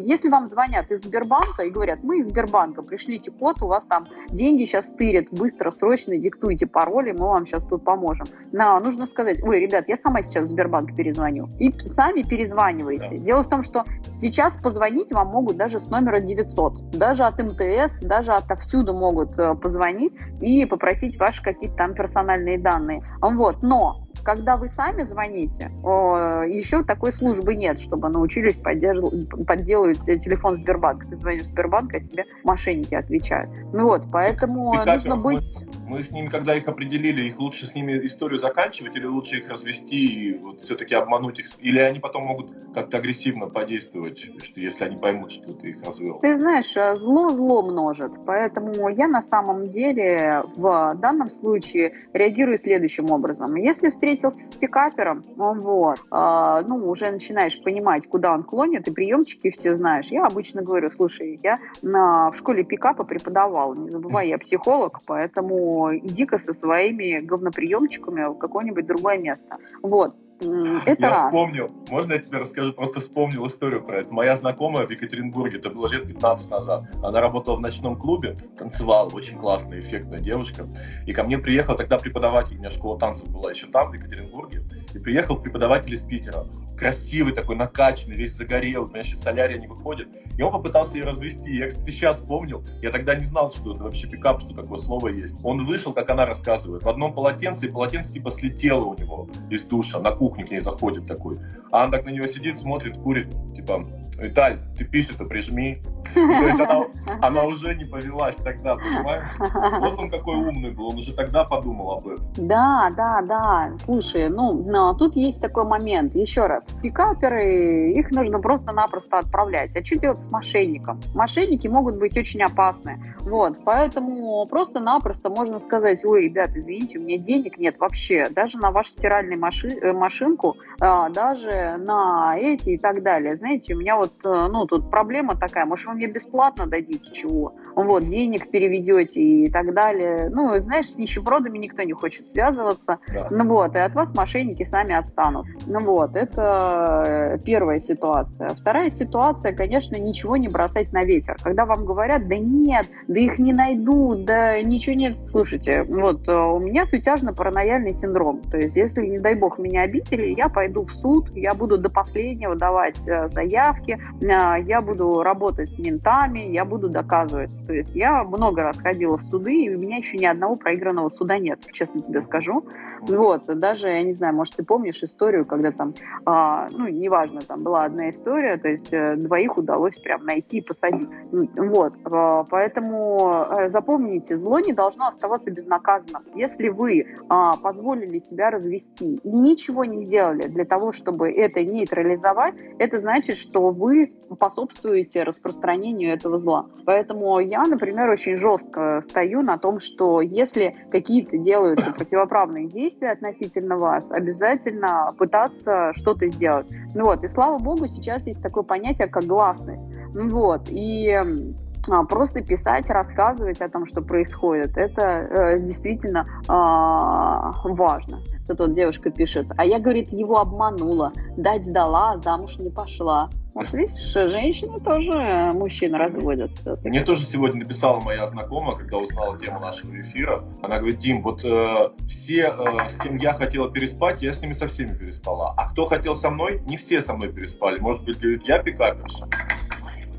Если вам звонят из Сбербанка и говорят, мы из Сбербанка, пришлите код, у вас там деньги сейчас стырят, быстро, срочно диктуйте пароли, мы вам сейчас тут поможем. На, нужно сказать, ой, ребят, я сама сейчас в Сбербанк перезвоню. И сами перезваниваете. Да. Дело в том, что сейчас позвонить вам могут даже с номера 900. Даже от МТС, даже отовсюду могут э, позвонить и попросить ваши какие-то там персональные данные. Вот, но когда вы сами звоните, еще такой службы нет, чтобы научились подделывать телефон Сбербанка. Ты звонишь в Сбербанк, а тебе мошенники отвечают. Ну вот, поэтому Пикаперов нужно быть... Мы с ними, когда их определили, их лучше с ними историю заканчивать или лучше их развести и вот все-таки обмануть их? Или они потом могут как-то агрессивно подействовать, что если они поймут, что ты их развел? Ты знаешь, э, зло зло множит, поэтому я на самом деле в данном случае реагирую следующим образом. Если встретился с пикапером, вот, а, ну, уже начинаешь понимать, куда он клонит, и приемчики все знаешь, я обычно говорю, слушай, я на, в школе пикапа преподавал, не забывай, я психолог, поэтому иди-ка со своими говноприемчиками в какое-нибудь другое место. Вот. Это я раз. вспомнил, можно я тебе расскажу, просто вспомнил историю про это. Моя знакомая в Екатеринбурге, это было лет 15 назад, она работала в ночном клубе, танцевала, очень классная, эффектная девушка. И ко мне приехал тогда преподаватель, у меня школа танцев была еще там, в Екатеринбурге, и приехал преподаватель из Питера. Красивый такой, накачанный, весь загорелый, понимаешь, из солярия не выходит. И он попытался ее развести. Я, кстати, сейчас вспомнил, я тогда не знал, что это вообще пикап, что такое слово есть. Он вышел, как она рассказывает, в одном полотенце, и полотенце типа слетело у него из душа, на кухню к ней заходит такой. А он так на него сидит, смотрит, курит, типа, Виталь, ты писю-то прижми. То есть она, она уже не повелась тогда, понимаешь? Вот он какой умный был, он уже тогда подумал об этом. Да, да, да. Слушай, ну, но тут есть такой момент. Еще раз, пикаперы, их нужно просто-напросто отправлять. А что делать с мошенником? Мошенники могут быть очень опасны. Вот, поэтому просто-напросто можно сказать, ой, ребят, извините, у меня денег нет вообще, даже на вашу стиральную маши- э, машинку, а, даже на эти и так далее. Знаете, у меня вот, э, ну, тут проблема такая, может, вы мне бесплатно дадите чего? Вот, денег переведете и так далее. Ну, знаешь, с нищебродами никто не хочет связываться. Да. Ну вот, и от вас мошенники сами отстанут. Ну вот, это э, первая ситуация. Вторая ситуация, конечно, ничего не бросать на ветер. Когда вам говорят, да нет, да их не найдут, да ничего нет. Слушайте, вот э, у меня сутяжно-паранояльный синдром. То есть, если, не дай бог, меня обидели, я пойду в суд, я буду до последнего давать э, заявки, э, я буду работать с ментами, я буду доказывать. То есть, я много раз ходила в суды, и у меня еще ни одного проигранного суда нет, честно тебе скажу. Вот, даже, я не знаю, может, ты помнишь историю, когда там, а, ну, неважно, там была одна история, то есть э, двоих удалось прям найти и посадить. М, Вот, а, поэтому запомните, зло не должно оставаться безнаказанным. Если вы а, позволили себя развести и ничего не сделали для того, чтобы это нейтрализовать, это значит, что вы способствуете распространению этого зла. Поэтому я, например, очень жестко стою на том, что если какие-то делаются противоправные действия относительно вас, обязательно пытаться что-то сделать. Ну вот, и слава богу, сейчас есть такое понятие, как гласность. Ну вот, и а, просто писать, рассказывать о том, что происходит, это э, действительно а, важно. Тут вот девушка пишет, а я, говорит, его обманула, дать дала, а замуж не пошла. Вот видишь, женщины тоже мужчин разводят все-таки. Мне тоже сегодня написала моя знакомая, когда узнала тему нашего эфира. Она говорит, Дим, вот э, все, э, с кем я хотела переспать, я с ними со всеми переспала. А кто хотел со мной, не все со мной переспали. Может быть, говорит, я пикаперша.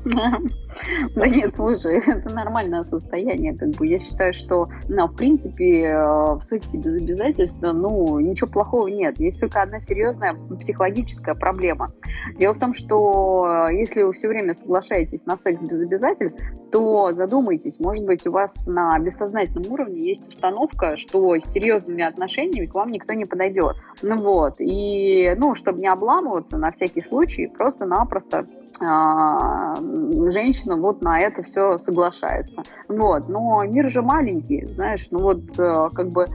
Да нет, слушай, это нормальное состояние. Как бы я считаю, что, ну, в принципе, э, в сексе без обязательства, ну, ничего плохого нет. Есть только одна серьезная психологическая проблема. Дело в том, что э, если вы все время соглашаетесь на секс без обязательств, то задумайтесь, может быть, у вас на бессознательном уровне есть установка, что с серьезными отношениями к вам никто не подойдет. Ну вот, и, ну, чтобы не обламываться на всякий случай, просто-напросто а, женщина вот на это все соглашается. Вот. Но мир же маленький, знаешь, ну вот э, как бы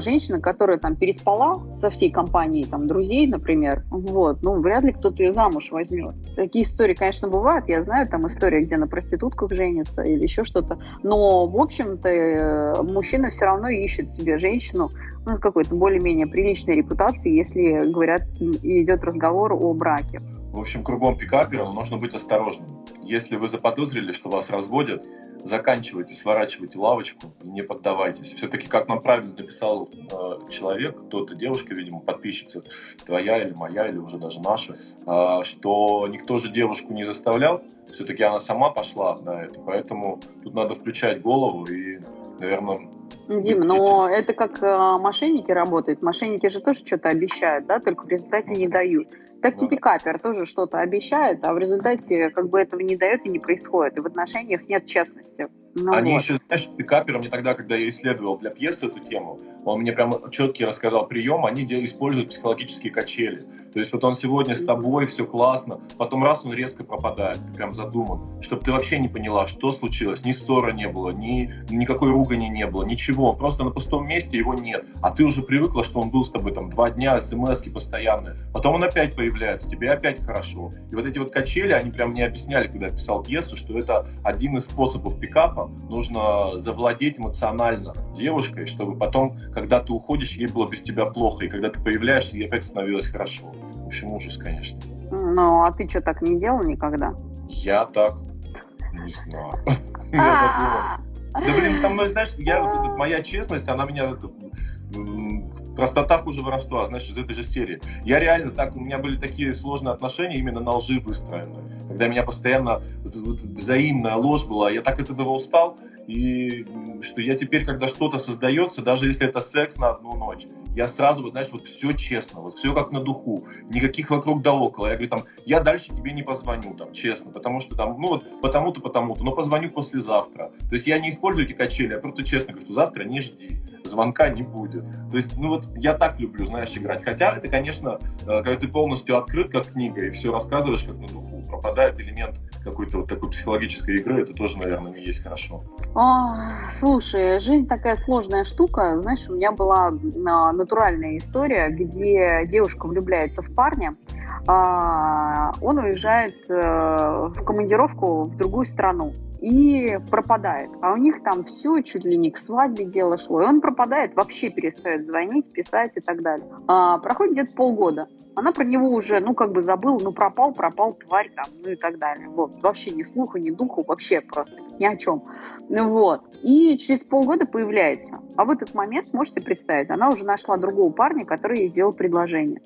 женщина, которая там переспала со всей компанией там друзей, например, вот, ну вряд ли кто-то ее замуж возьмет. Такие истории, конечно, бывают. Я знаю там история, где на проститутках женится или еще что-то. Но, в общем-то, э, мужчина все равно ищет себе женщину, ну, какой-то более-менее приличной репутации, если говорят, идет разговор о браке. В общем, кругом пикапером нужно быть осторожным. Если вы заподозрили, что вас разводят, заканчивайте, сворачивайте лавочку и не поддавайтесь. Все-таки, как нам правильно написал э, человек, кто-то, девушка, видимо, подписчица, твоя или моя, или уже даже наша, э, что никто же девушку не заставлял, все-таки она сама пошла на это, поэтому тут надо включать голову и, наверное, Дим, но это как э, мошенники работают. Мошенники же тоже что-то обещают, да, только в результате не дают. Так и пикапер тоже что-то обещает, а в результате как бы этого не дает и не происходит. И в отношениях нет честности. Ну, Они вот. еще, знаешь, пикаперы, мне тогда, когда я исследовал для пьесы эту тему, он мне прям четкий рассказал прием, они используют психологические качели. То есть вот он сегодня с тобой, все классно, потом раз он резко пропадает, прям задуман, чтобы ты вообще не поняла, что случилось, ни ссоры не было, ни никакой ругани не было, ничего, просто на пустом месте его нет, а ты уже привыкла, что он был с тобой там два дня, смс постоянные, потом он опять появляется, тебе опять хорошо. И вот эти вот качели, они прям мне объясняли, когда я писал пьесу, что это один из способов пикапа, нужно завладеть эмоционально девушкой, чтобы потом, когда ты уходишь, ей было без тебя плохо, и когда ты появляешься, ей опять становилось хорошо. В общем, ужас, конечно. Ну, а ты что, так не делал никогда? Я так, не знаю. Я задумался. Да, блин, со мной, знаешь, я, моя честность, она меня простота хуже воровства, знаешь, из этой же серии. Я реально так, у меня были такие сложные отношения именно на лжи выстроены. Когда меня постоянно взаимная ложь была, я так от этого устал, и что я теперь, когда что-то создается, даже если это секс на одну ночь, я сразу, вот, знаешь, вот все честно, вот все как на духу, никаких вокруг да около. Я говорю, там, я дальше тебе не позвоню, там, честно, потому что там, ну вот, потому-то, потому-то, но позвоню послезавтра. То есть я не использую эти качели, я просто честно говорю, что завтра не жди, звонка не будет. То есть, ну вот, я так люблю, знаешь, играть. Хотя это, конечно, э, когда ты полностью открыт, как книга, и все рассказываешь как на духу, пропадает элемент какой-то вот такой психологической игры, это тоже, наверное, не есть хорошо. О, слушай, жизнь такая сложная штука. Знаешь, у меня была а, натуральная история, где девушка влюбляется в парня, а, он уезжает э, в командировку в другую страну и пропадает. А у них там все чуть ли не к свадьбе дело шло. И он пропадает, вообще перестает звонить, писать и так далее. А, проходит где-то полгода. Она про него уже, ну, как бы забыла, ну, пропал, пропал, тварь там, ну и так далее. Вот, вообще ни слуха, ни духу, вообще просто ни о чем. Ну, вот. И через полгода появляется. А в этот момент, можете представить, она уже нашла другого парня, который ей сделал предложение.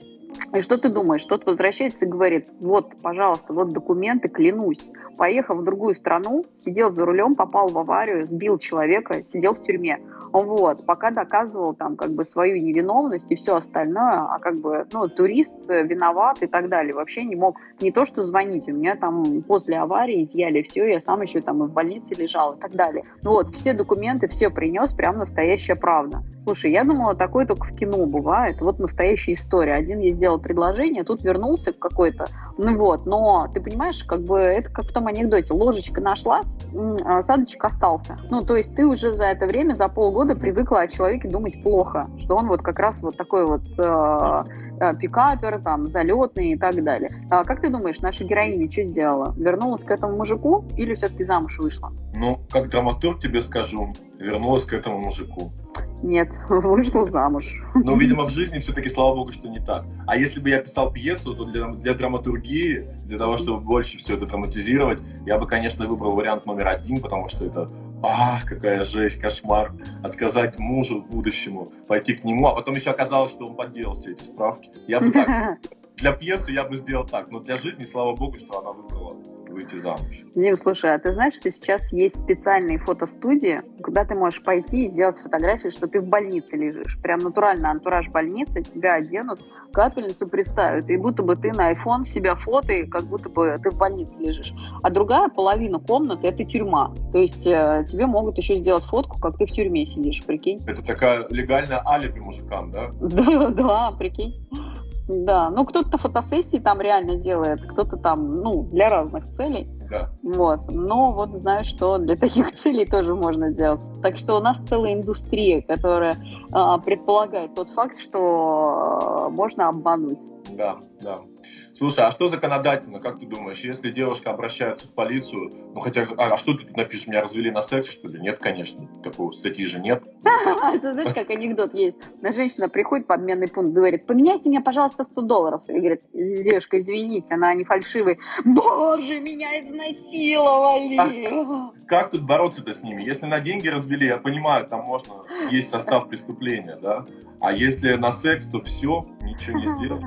И что ты думаешь? Тот возвращается и говорит, вот, пожалуйста, вот документы, клянусь. Поехал в другую страну, сидел за рулем, попал в аварию, сбил человека, сидел в тюрьме. Вот, пока доказывал там как бы свою невиновность и все остальное, а как бы, ну, турист виноват и так далее. Вообще не мог не то, что звонить. У меня там после аварии изъяли все, я сам еще там и в больнице лежал и так далее. Ну вот, все документы, все принес, прям настоящая правда. Слушай, я думала, такое только в кино бывает. Вот настоящая история. Один ей сделал предложение, тут вернулся какой-то. Ну вот, но ты понимаешь, как бы это как в том анекдоте. Ложечка нашлась, осадочек остался. Ну, то есть ты уже за это время, за полгода года привыкла о человеке думать плохо, что он вот как раз вот такой вот э, э, пикапер, там, залетный и так далее. А как ты думаешь, наша героиня что сделала? Вернулась к этому мужику или все-таки замуж вышла? Ну, как драматург тебе скажу, вернулась к этому мужику. Нет, вышла замуж. Ну, видимо, в жизни все-таки, слава богу, что не так. А если бы я писал пьесу, то для, для драматургии, для того, чтобы больше все это драматизировать, я бы, конечно, выбрал вариант номер один, потому что это ах, какая жесть, кошмар, отказать мужу будущему, пойти к нему, а потом еще оказалось, что он подделал все эти справки. Я бы так, для пьесы я бы сделал так, но для жизни, слава богу, что она выбрала выйти замуж. Дим, слушай, а ты знаешь, что сейчас есть специальные фотостудии, куда ты можешь пойти и сделать фотографию, что ты в больнице лежишь. Прям натурально антураж больницы, тебя оденут, капельницу приставят, и будто бы ты на iPhone себя фото, и как будто бы ты в больнице лежишь. А другая половина комнаты – это тюрьма. То есть э, тебе могут еще сделать фотку, как ты в тюрьме сидишь, прикинь. Это такая легальная алиби мужикам, да? Да, да, прикинь. Да, ну кто-то фотосессии там реально делает, кто-то там, ну, для разных целей. Да. Вот. Но вот знаю, что для таких целей тоже можно делать. Так что у нас целая индустрия, которая а, предполагает тот факт, что а, можно обмануть. Да, да. Слушай, а что законодательно, как ты думаешь, если девушка обращается в полицию, ну хотя, а, а что ты тут напишешь, меня развели на секс, что ли? Нет, конечно, такого статьи же нет. Это знаешь, как анекдот есть. На женщина приходит по обменный пункт, говорит, поменяйте мне, пожалуйста, 100 долларов. И говорит, девушка, извините, она не фальшивый. Боже, меня изнасиловали! Как тут бороться-то с ними? Если на деньги развели, я понимаю, там можно, есть состав преступления, да? А если на секс, то все, ничего не сделать.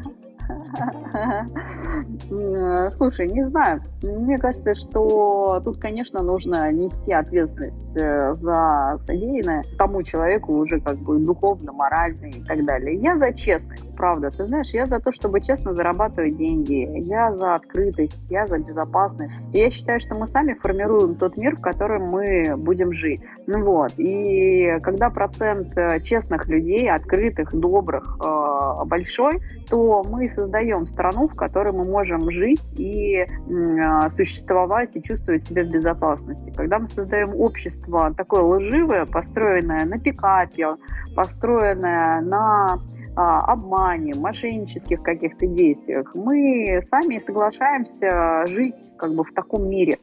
Слушай, не знаю. Мне кажется, что тут, конечно, нужно нести ответственность э, за содеянное тому человеку уже как бы духовно, морально и так далее. Я за честность, правда. Ты знаешь, я за то, чтобы честно зарабатывать деньги. Я за открытость, я за безопасность. И я считаю, что мы сами формируем тот мир, в котором мы будем жить. Ну вот. И когда процент э, честных людей, открытых, добрых, э, большой, то мы создаем страну, в которой мы можем жить и э, существовать и чувствовать себя в безопасности. Когда мы создаем общество такое лживое, построенное на пикапе, построенное на а, обмане, мошеннических каких-то действиях, мы сами соглашаемся жить как бы в таком мире.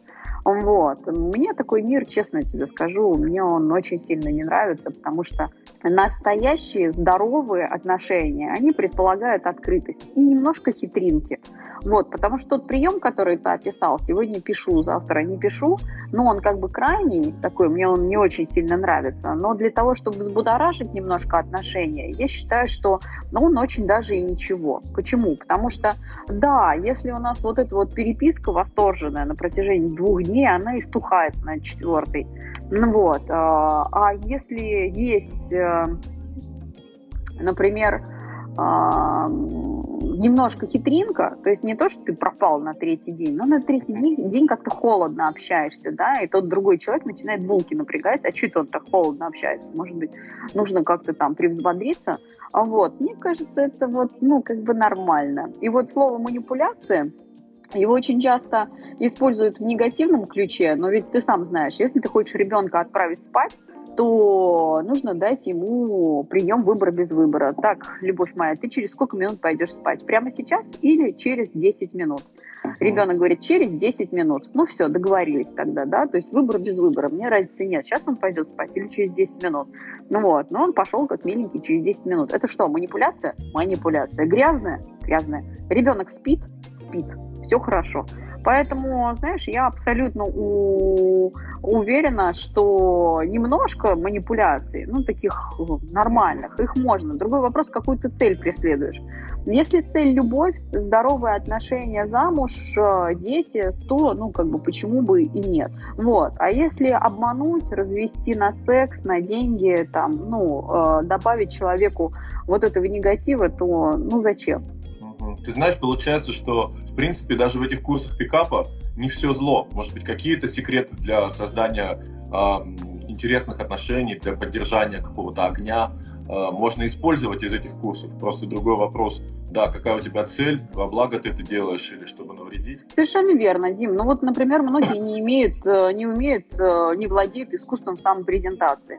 Вот. Мне такой мир, честно тебе скажу, мне он очень сильно не нравится, потому что настоящие здоровые отношения, они предполагают открытость и немножко хитринки. Вот, потому что тот прием, который ты описал, сегодня пишу, завтра не пишу, но он как бы крайний такой, мне он не очень сильно нравится. Но для того, чтобы взбудоражить немножко отношения, я считаю, что ну, он очень даже и ничего. Почему? Потому что, да, если у нас вот эта вот переписка восторженная на протяжении двух дней, она истухает на четвертый. Ну вот. А, а если есть, э, например, а, немножко хитринка, то есть не то, что ты пропал на третий день, но на третий день, день как-то холодно общаешься, да, и тот другой человек начинает булки напрягать, а что это он так холодно общается, может быть, нужно как-то там превзбодриться, а вот, мне кажется, это вот, ну, как бы нормально. И вот слово манипуляция, его очень часто используют в негативном ключе, но ведь ты сам знаешь, если ты хочешь ребенка отправить спать, то нужно дать ему прием выбора без выбора. Так, любовь моя, ты через сколько минут пойдешь спать? Прямо сейчас или через 10 минут? Ребенок говорит, через 10 минут. Ну все, договорились тогда, да, то есть выбор без выбора. Мне разницы нет, сейчас он пойдет спать или через 10 минут. Ну вот, но он пошел как миленький через 10 минут. Это что, манипуляция? Манипуляция. Грязная? Грязная. Ребенок спит? Спит. Все хорошо. Поэтому, знаешь, я абсолютно у... уверена, что немножко манипуляций, ну, таких нормальных, их можно. Другой вопрос, какую ты цель преследуешь. Если цель любовь, здоровые отношения, замуж, э, дети, то, ну, как бы, почему бы и нет. Вот. А если обмануть, развести на секс, на деньги, там, ну, э, добавить человеку вот этого негатива, то, ну, зачем? Ты знаешь, получается, что, в принципе, даже в этих курсах пикапа не все зло. Может быть, какие-то секреты для создания э, интересных отношений, для поддержания какого-то огня э, можно использовать из этих курсов. Просто другой вопрос, да, какая у тебя цель, во благо ты это делаешь или чтобы навредить? Совершенно верно, Дим. Ну вот, например, многие не имеют, э, не умеют, э, не владеют искусством самопрезентации.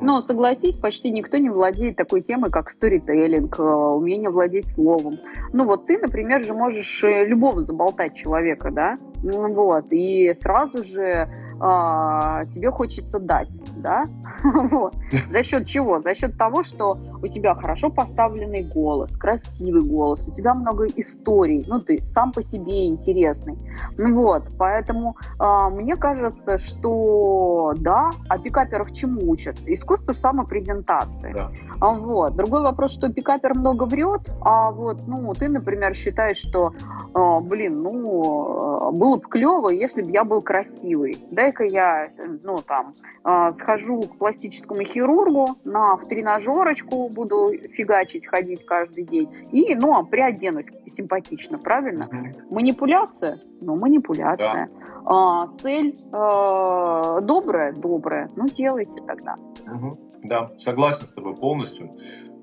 Но согласись, почти никто не владеет такой темой, как сторителлинг, э, умение владеть словом. Ну вот ты, например, же можешь э, любого заболтать человека, да? Ну вот, и сразу же а, тебе хочется дать, да? За счет чего? За счет того, что у тебя хорошо поставленный голос, красивый голос, у тебя много историй, ну ты сам по себе интересный. Ну вот, поэтому а, мне кажется, что да, а пикаперов чему учат? Искусству самопрезентации. Да. А, вот. Другой вопрос, что пикапер много врет, а вот, ну, ты, например, считаешь, что, э, блин, ну, было бы клево, если бы я был красивый. Дай-ка я, ну, там, э, схожу к пластическому хирургу, на в тренажерочку буду фигачить, ходить каждый день, и, ну, приоденусь симпатично, правильно? Манипуляция? Ну, манипуляция. Да. А, цель э, добрая? Добрая. Ну, делайте тогда. Угу. Да, согласен с тобой полностью.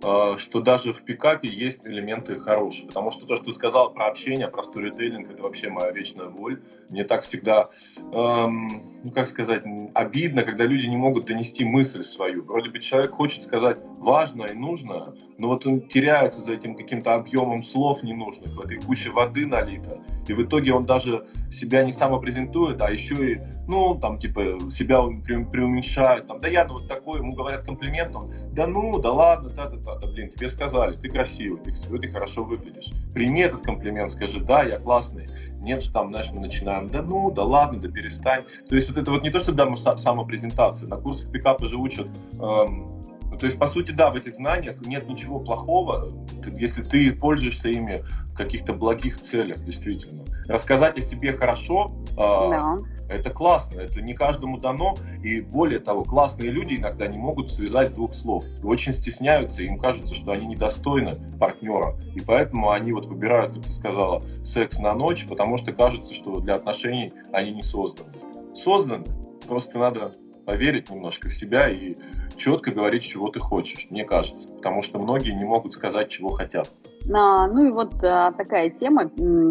Э, что даже в пикапе есть элементы хорошие. Потому что то, что ты сказал про общение, про сторителлинг, это вообще моя вечная боль. Мне так всегда, эм, ну как сказать, обидно, когда люди не могут донести мысль свою. Вроде бы человек хочет сказать важное и нужное, но вот он теряется за этим каким-то объемом слов ненужных, в этой куче воды налито. И в итоге он даже себя не самопрезентует, а еще и, ну, там, типа, себя преуменьшает. Там, да я ну, вот такой, ему говорят комплиментом, да ну, да ладно, да-да-да, да, блин, тебе сказали, ты красивый, ты, ты хорошо выглядишь. Прими этот комплимент, скажи, да, я классный. Нет же там, знаешь, мы начинаем, да ну, да ладно, да перестань. То есть вот это вот не то, что да, самопрезентация. На курсах пикапа же учат эм, то есть, по сути, да, в этих знаниях нет ничего плохого, если ты используешься ими в каких-то благих целях, действительно. Рассказать о себе хорошо, э, да. это классно, это не каждому дано, и более того, классные люди иногда не могут связать двух слов, и очень стесняются, им кажется, что они недостойны партнера, и поэтому они вот выбирают, как ты сказала, секс на ночь, потому что кажется, что для отношений они не созданы. Созданы, просто надо поверить немножко в себя и четко говорить, чего ты хочешь, мне кажется. Потому что многие не могут сказать, чего хотят. А, ну и вот а, такая тема,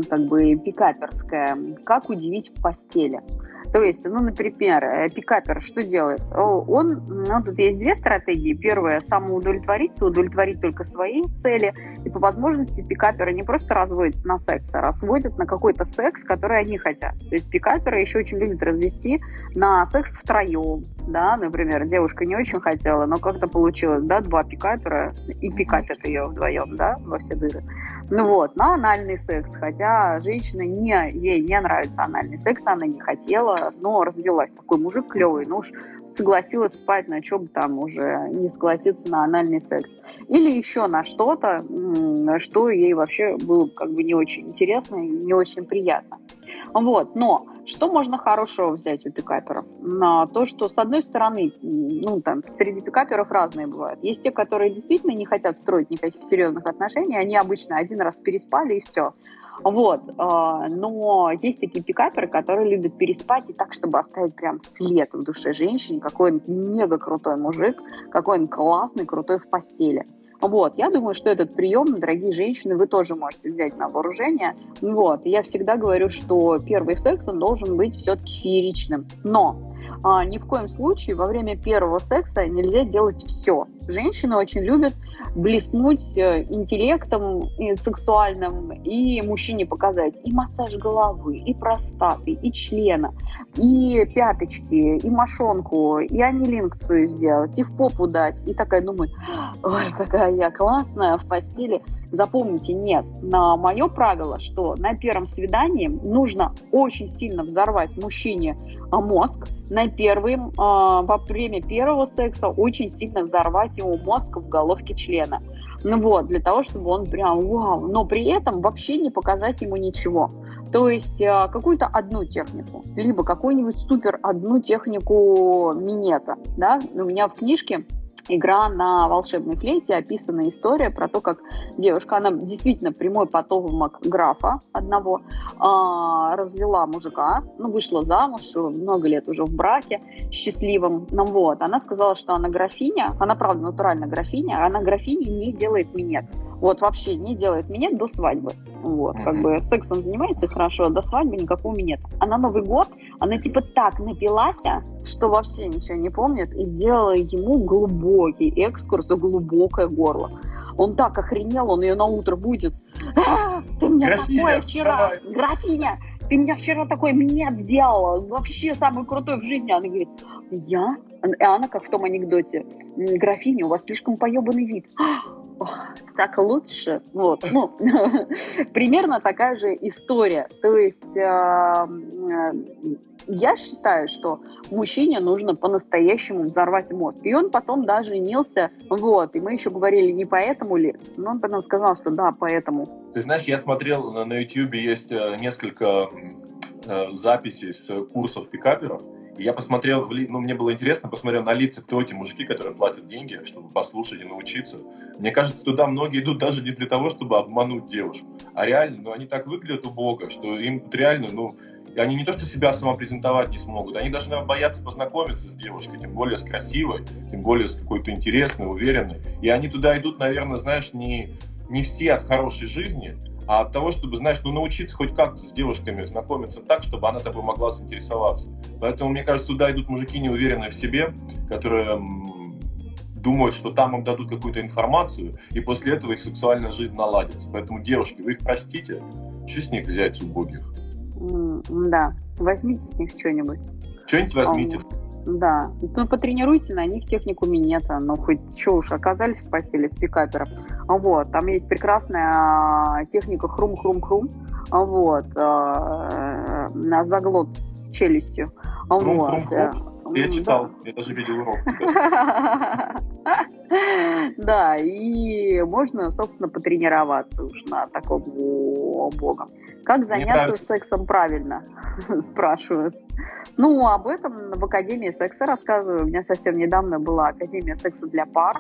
как бы пикаперская. Как удивить в постели? То есть, ну, например, э, пикапер что делает? Он, ну, тут есть две стратегии. Первая – самоудовлетвориться, удовлетворить только свои цели. И по возможности пикаперы не просто разводят на секс, а разводят на какой-то секс, который они хотят. То есть пикаперы еще очень любят развести на секс втроем. Да, например, девушка не очень хотела, но как-то получилось, да, два пикапера и пикапят ее вдвоем, да, во все дыры. Ну вот, на анальный секс, хотя женщина не, ей не нравится анальный секс, она не хотела, но развелась. Такой мужик клевый, ну уж согласилась спать, на чем там уже не согласиться на анальный секс. Или еще на что-то, что ей вообще было как бы не очень интересно и не очень приятно. Вот, но что можно хорошего взять у пикаперов? На то, что с одной стороны, ну там среди пикаперов разные бывают. Есть те, которые действительно не хотят строить никаких серьезных отношений, они обычно один раз переспали и все. Вот, а, но есть такие пикаперы, которые любят переспать и так, чтобы оставить прям след в душе женщине, какой он мега крутой мужик, какой он классный, крутой в постели. Вот, я думаю, что этот прием, дорогие женщины, вы тоже можете взять на вооружение. Вот, я всегда говорю, что первый секс, он должен быть все-таки фееричным. Но а, ни в коем случае во время первого секса нельзя делать все. Женщины очень любят блеснуть э, интеллектом и сексуальным и мужчине показать и массаж головы, и простаты, и члена, и пяточки, и мошонку, и анилинкцию сделать, и в попу дать. И такая думаю, ой, какая я классная в постели. Запомните, нет, на мое правило, что на первом свидании нужно очень сильно взорвать мужчине а, мозг, на первым, во время первого секса очень сильно взорвать ему мозг в головке члена. Ну вот, для того, чтобы он прям вау, но при этом вообще не показать ему ничего. То есть а, какую-то одну технику, либо какую-нибудь супер одну технику минета. Да? У меня в книжке игра на волшебной флейте, описана история про то, как девушка, она действительно прямой потомок графа одного, э, развела мужика, ну, вышла замуж, много лет уже в браке счастливом, ну, вот, она сказала, что она графиня, она, правда, натурально графиня, а она графиня не делает минет, вот, вообще не делает минет до свадьбы, вот, как бы сексом занимается хорошо, а до свадьбы никакого минета. А на Новый год она типа так напилась, что вообще ничего не помнит, и сделала ему глубокий экскурс в глубокое горло. Он так охренел, он ее на утро будет. А, ты мне графиня, такое вчера, вставай. графиня, ты мне вчера такой минет сделала, вообще самый крутой в жизни. Она говорит, я? И она, как в том анекдоте, графиня, у вас слишком поебанный вид так лучше. Вот. Ну, примерно такая же история. То есть э, э, я считаю, что мужчине нужно по-настоящему взорвать мозг. И он потом даже женился. Вот. И мы еще говорили, не поэтому ли? Но он потом сказал, что да, поэтому. Ты знаешь, я смотрел на YouTube, есть э, несколько записей с курсов пикаперов. Я посмотрел, ну, мне было интересно, посмотрел на лица, кто эти мужики, которые платят деньги, чтобы послушать и научиться. Мне кажется, туда многие идут даже не для того, чтобы обмануть девушку, а реально, ну, они так выглядят убого, что им реально, ну, они не то, что себя самопрезентовать не смогут, они наверное, боятся познакомиться с девушкой, тем более с красивой, тем более с какой-то интересной, уверенной. И они туда идут, наверное, знаешь, не, не все от хорошей жизни, а от того, чтобы, знаешь, ну, научиться хоть как-то с девушками знакомиться так, чтобы она тобой могла заинтересоваться. Поэтому, мне кажется, туда идут мужики, неуверенные в себе, которые думают, что там им дадут какую-то информацию, и после этого их сексуальная жизнь наладится. Поэтому, девушки, вы их простите, что с них взять убогих? Да, возьмите с них что-нибудь. Что-нибудь возьмите. Да, ну потренируйте на них технику минета, ну хоть что уж, оказались в постели с пикапером. Вот, там есть прекрасная а, техника хрум-хрум-хрум, вот, на заглот с челюстью. Хрум-хрум-хрум? Я читал, я даже видел урок. Да, и можно, собственно, потренироваться уж на таком богом. Как заняться сексом правильно, спрашивают. Ну, об этом в Академии секса рассказываю. У меня совсем недавно была Академия секса для пар.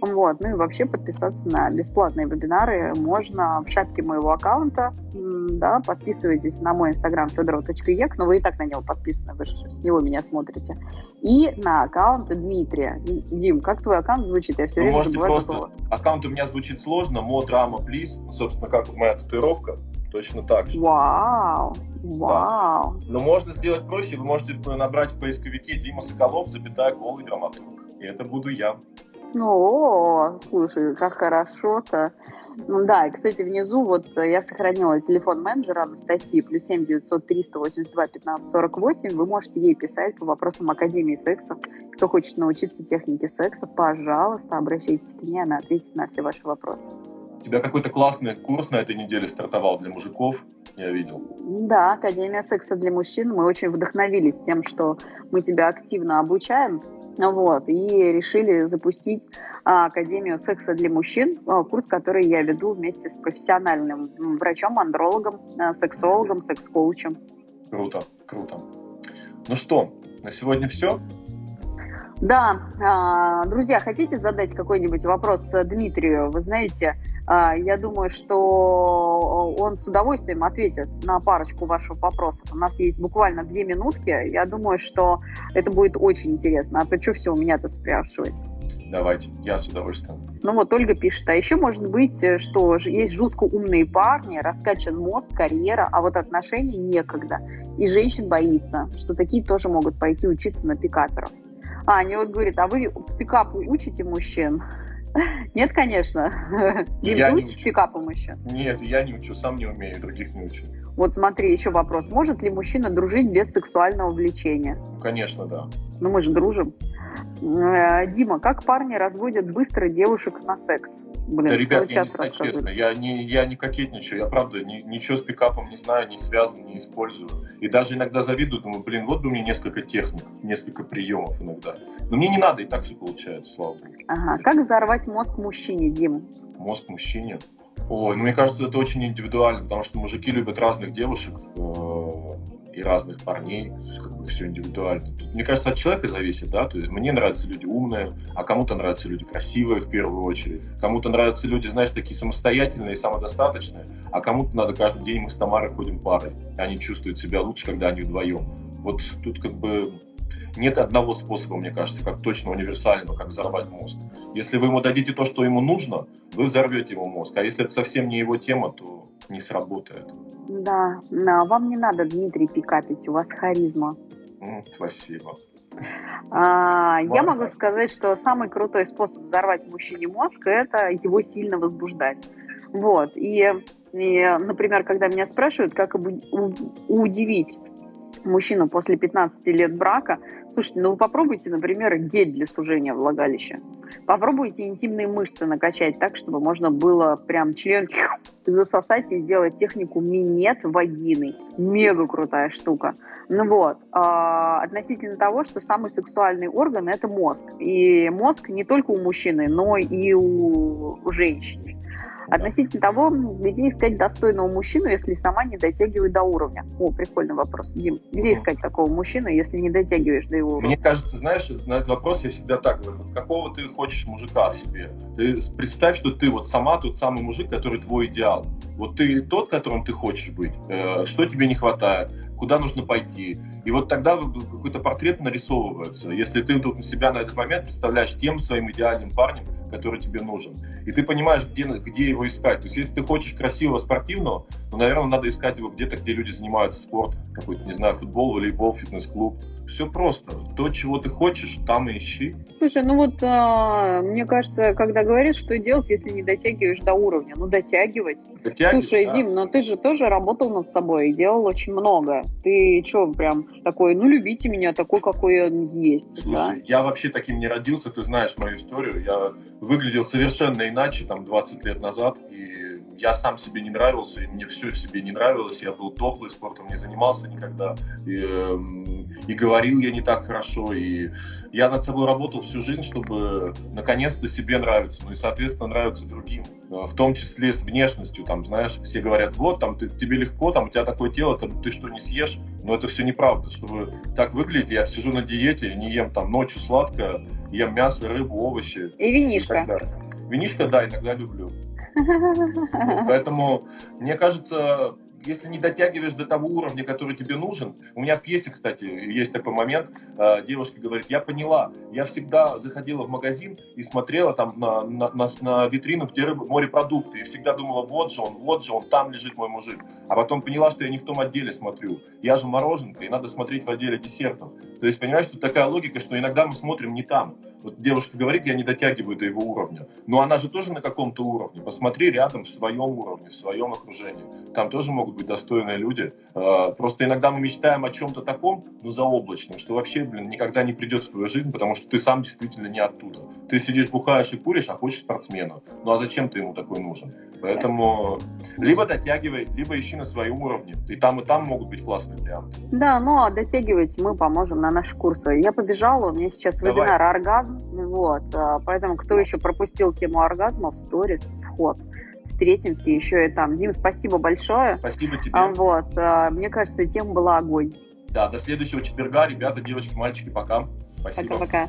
Вот. Ну и вообще подписаться на бесплатные вебинары можно в шапке моего аккаунта. Да, подписывайтесь на мой инстаграм федоров.ек, но вы и так на него подписаны, вы же с него меня смотрите. И на аккаунт Дмитрия. Дим, как твой аккаунт звучит? Я все время забываю просто... Аккаунт у меня звучит сложно, модрама, плиз. Собственно, как моя татуировка. Точно так же. Вау! Вау! Да. Но можно сделать проще. Вы можете набрать в поисковике Дима Соколов, запятая голый драматург. И это буду я. Ну, слушай, как хорошо-то. Ну да, и, кстати, внизу вот я сохранила телефон менеджера Анастасии, плюс 7 900 382 15 48. Вы можете ей писать по вопросам Академии секса. Кто хочет научиться технике секса, пожалуйста, обращайтесь к ней, она ответит на все ваши вопросы. У тебя какой-то классный курс на этой неделе стартовал для мужиков, я видел. Да, Академия секса для мужчин. Мы очень вдохновились тем, что мы тебя активно обучаем вот, и решили запустить а, Академию секса для мужчин, а, курс, который я веду вместе с профессиональным врачом, андрологом, а, сексологом, секс-коучем. Круто, круто. Ну что, на сегодня все? Да, а, друзья, хотите задать какой-нибудь вопрос Дмитрию? Вы знаете, я думаю, что он с удовольствием ответит на парочку ваших вопросов. У нас есть буквально две минутки. Я думаю, что это будет очень интересно. А то что все у меня-то спрашивать? Давайте, я с удовольствием. Ну вот Ольга пишет, а еще может быть, что есть жутко умные парни, раскачан мозг, карьера, а вот отношений некогда. И женщин боится, что такие тоже могут пойти учиться на пикаперов. А, они вот говорят, а вы пикапу учите мужчин? Нет, конечно. Не я учишь пикапу мужчин? Нет, я не учу, сам не умею, других не учу. Вот смотри, еще вопрос. Может ли мужчина дружить без сексуального влечения? Ну, конечно, да. Ну, мы же дружим. Э, Дима, как парни разводят быстро девушек на секс? Блин, да, ребят, я не знаю, честно, я не, я не кокетничаю, я правда ни, ничего с пикапом не знаю, не связан, не использую. И даже иногда завидую, думаю, блин, вот бы мне несколько техник, несколько приемов иногда. Но мне не надо, и так все получается, слава богу. Ага, как взорвать мозг мужчине, Дим? Мозг мужчине? Ой, ну мне кажется, это очень индивидуально, потому что мужики любят разных девушек, э, и разных парней, то есть как бы все индивидуально. Тут, мне кажется, от человека зависит, да, то есть мне нравятся люди умные, а кому-то нравятся люди красивые в первую очередь, кому-то нравятся люди, знаешь, такие самостоятельные, самодостаточные, а кому-то надо каждый день мы с Тамарой ходим парой, и они чувствуют себя лучше, когда они вдвоем. Вот тут как бы нет одного способа, мне кажется, как точно универсального, как взорвать мозг. Если вы ему дадите то, что ему нужно, вы взорвете его мозг. А если это совсем не его тема, то не сработает. Да, да, вам не надо, Дмитрий, пикапить, у вас харизма. Спасибо. А, я могу сказать, что самый крутой способ взорвать мужчине мозг – это его сильно возбуждать. Вот. И, и например, когда меня спрашивают, как удивить мужчину после 15 лет брака, слушайте, ну вы попробуйте, например, гель для сужения влагалища. Попробуйте интимные мышцы накачать так, чтобы можно было прям член засосать и сделать технику минет вагины. Мега крутая штука. Ну вот, а, относительно того, что самый сексуальный орган – это мозг. И мозг не только у мужчины, но и у, женщины. Относительно того, где искать достойного мужчину, если сама не дотягивает до уровня. О, прикольный вопрос. Дим, где искать такого мужчину, если не дотягиваешь до его уровня? Мне кажется, знаешь, на этот вопрос я всегда так говорю. Вот какого ты хочешь мужика себе? Ты представь, что ты вот сама тот самый мужик, который твой идеал. Вот ты тот, которым ты хочешь быть. Э, что тебе не хватает? Куда нужно пойти? И вот тогда какой-то портрет нарисовывается. Если ты тут себя на этот момент представляешь тем своим идеальным парнем, который тебе нужен. И ты понимаешь, где, где его искать. То есть, если ты хочешь красивого спортивного, то, наверное, надо искать его где-то, где люди занимаются спортом. Какой-то, не знаю, футбол, волейбол, фитнес-клуб. Все просто. То, чего ты хочешь, там и ищи. Слушай, ну вот а, мне кажется, когда говоришь, что делать, если не дотягиваешь до уровня, ну дотягивать. дотягивать Слушай, да. Дим, но ты же тоже работал над собой и делал очень много. Ты что, прям такой, ну любите меня такой, какой я есть. Слушай, да? я вообще таким не родился, ты знаешь мою историю. Я выглядел совершенно иначе, там, 20 лет назад, и я сам себе не нравился, и мне все в себе не нравилось, я был дохлый, спортом не занимался никогда, и, эм, и говорил я не так хорошо, и я над собой работал всю жизнь, чтобы наконец-то себе нравиться, ну и, соответственно, нравиться другим, э, в том числе с внешностью, там, знаешь, все говорят, вот, там, ты, тебе легко, там, у тебя такое тело, там, ты что, не съешь, но это все неправда, чтобы так выглядеть, я сижу на диете, не ем там ночью сладкое, ем мясо, рыбу, овощи. И винишко. И Винишко, да, иногда люблю. Поэтому, мне кажется, если не дотягиваешь до того уровня, который тебе нужен, у меня в пьесе, кстати, есть такой момент, э, девушка говорит, я поняла, я всегда заходила в магазин и смотрела там на, на, на, на витрину, где рыба, морепродукты, и всегда думала, вот же он, вот же он, там лежит мой мужик. А потом поняла, что я не в том отделе смотрю. Я же мороженка, и надо смотреть в отделе десертов. То есть, понимаешь, тут такая логика, что иногда мы смотрим не там. Вот девушка говорит, я не дотягиваю до его уровня. Но она же тоже на каком-то уровне. Посмотри рядом, в своем уровне, в своем окружении. Там тоже могут быть достойные люди. А, просто иногда мы мечтаем о чем-то таком, ну, заоблачном, что вообще, блин, никогда не придет в твою жизнь, потому что ты сам действительно не оттуда. Ты сидишь, бухаешь и куришь, а хочешь спортсмена. Ну, а зачем ты ему такой нужен? Поэтому либо дотягивай, либо ищи на своем уровне. И там, и там могут быть классные варианты. Да, ну, а дотягивать мы поможем на наши курсы. Я побежала, у меня сейчас Давай. вебинар «Оргазм». Вот, а, поэтому кто еще пропустил тему оргазма в сторис, вход встретимся еще и там. Дим, спасибо большое. Спасибо тебе. А, вот, а, мне кажется, тема была огонь. Да, до следующего четверга, ребята, девочки, мальчики, пока. Спасибо. Пока-пока.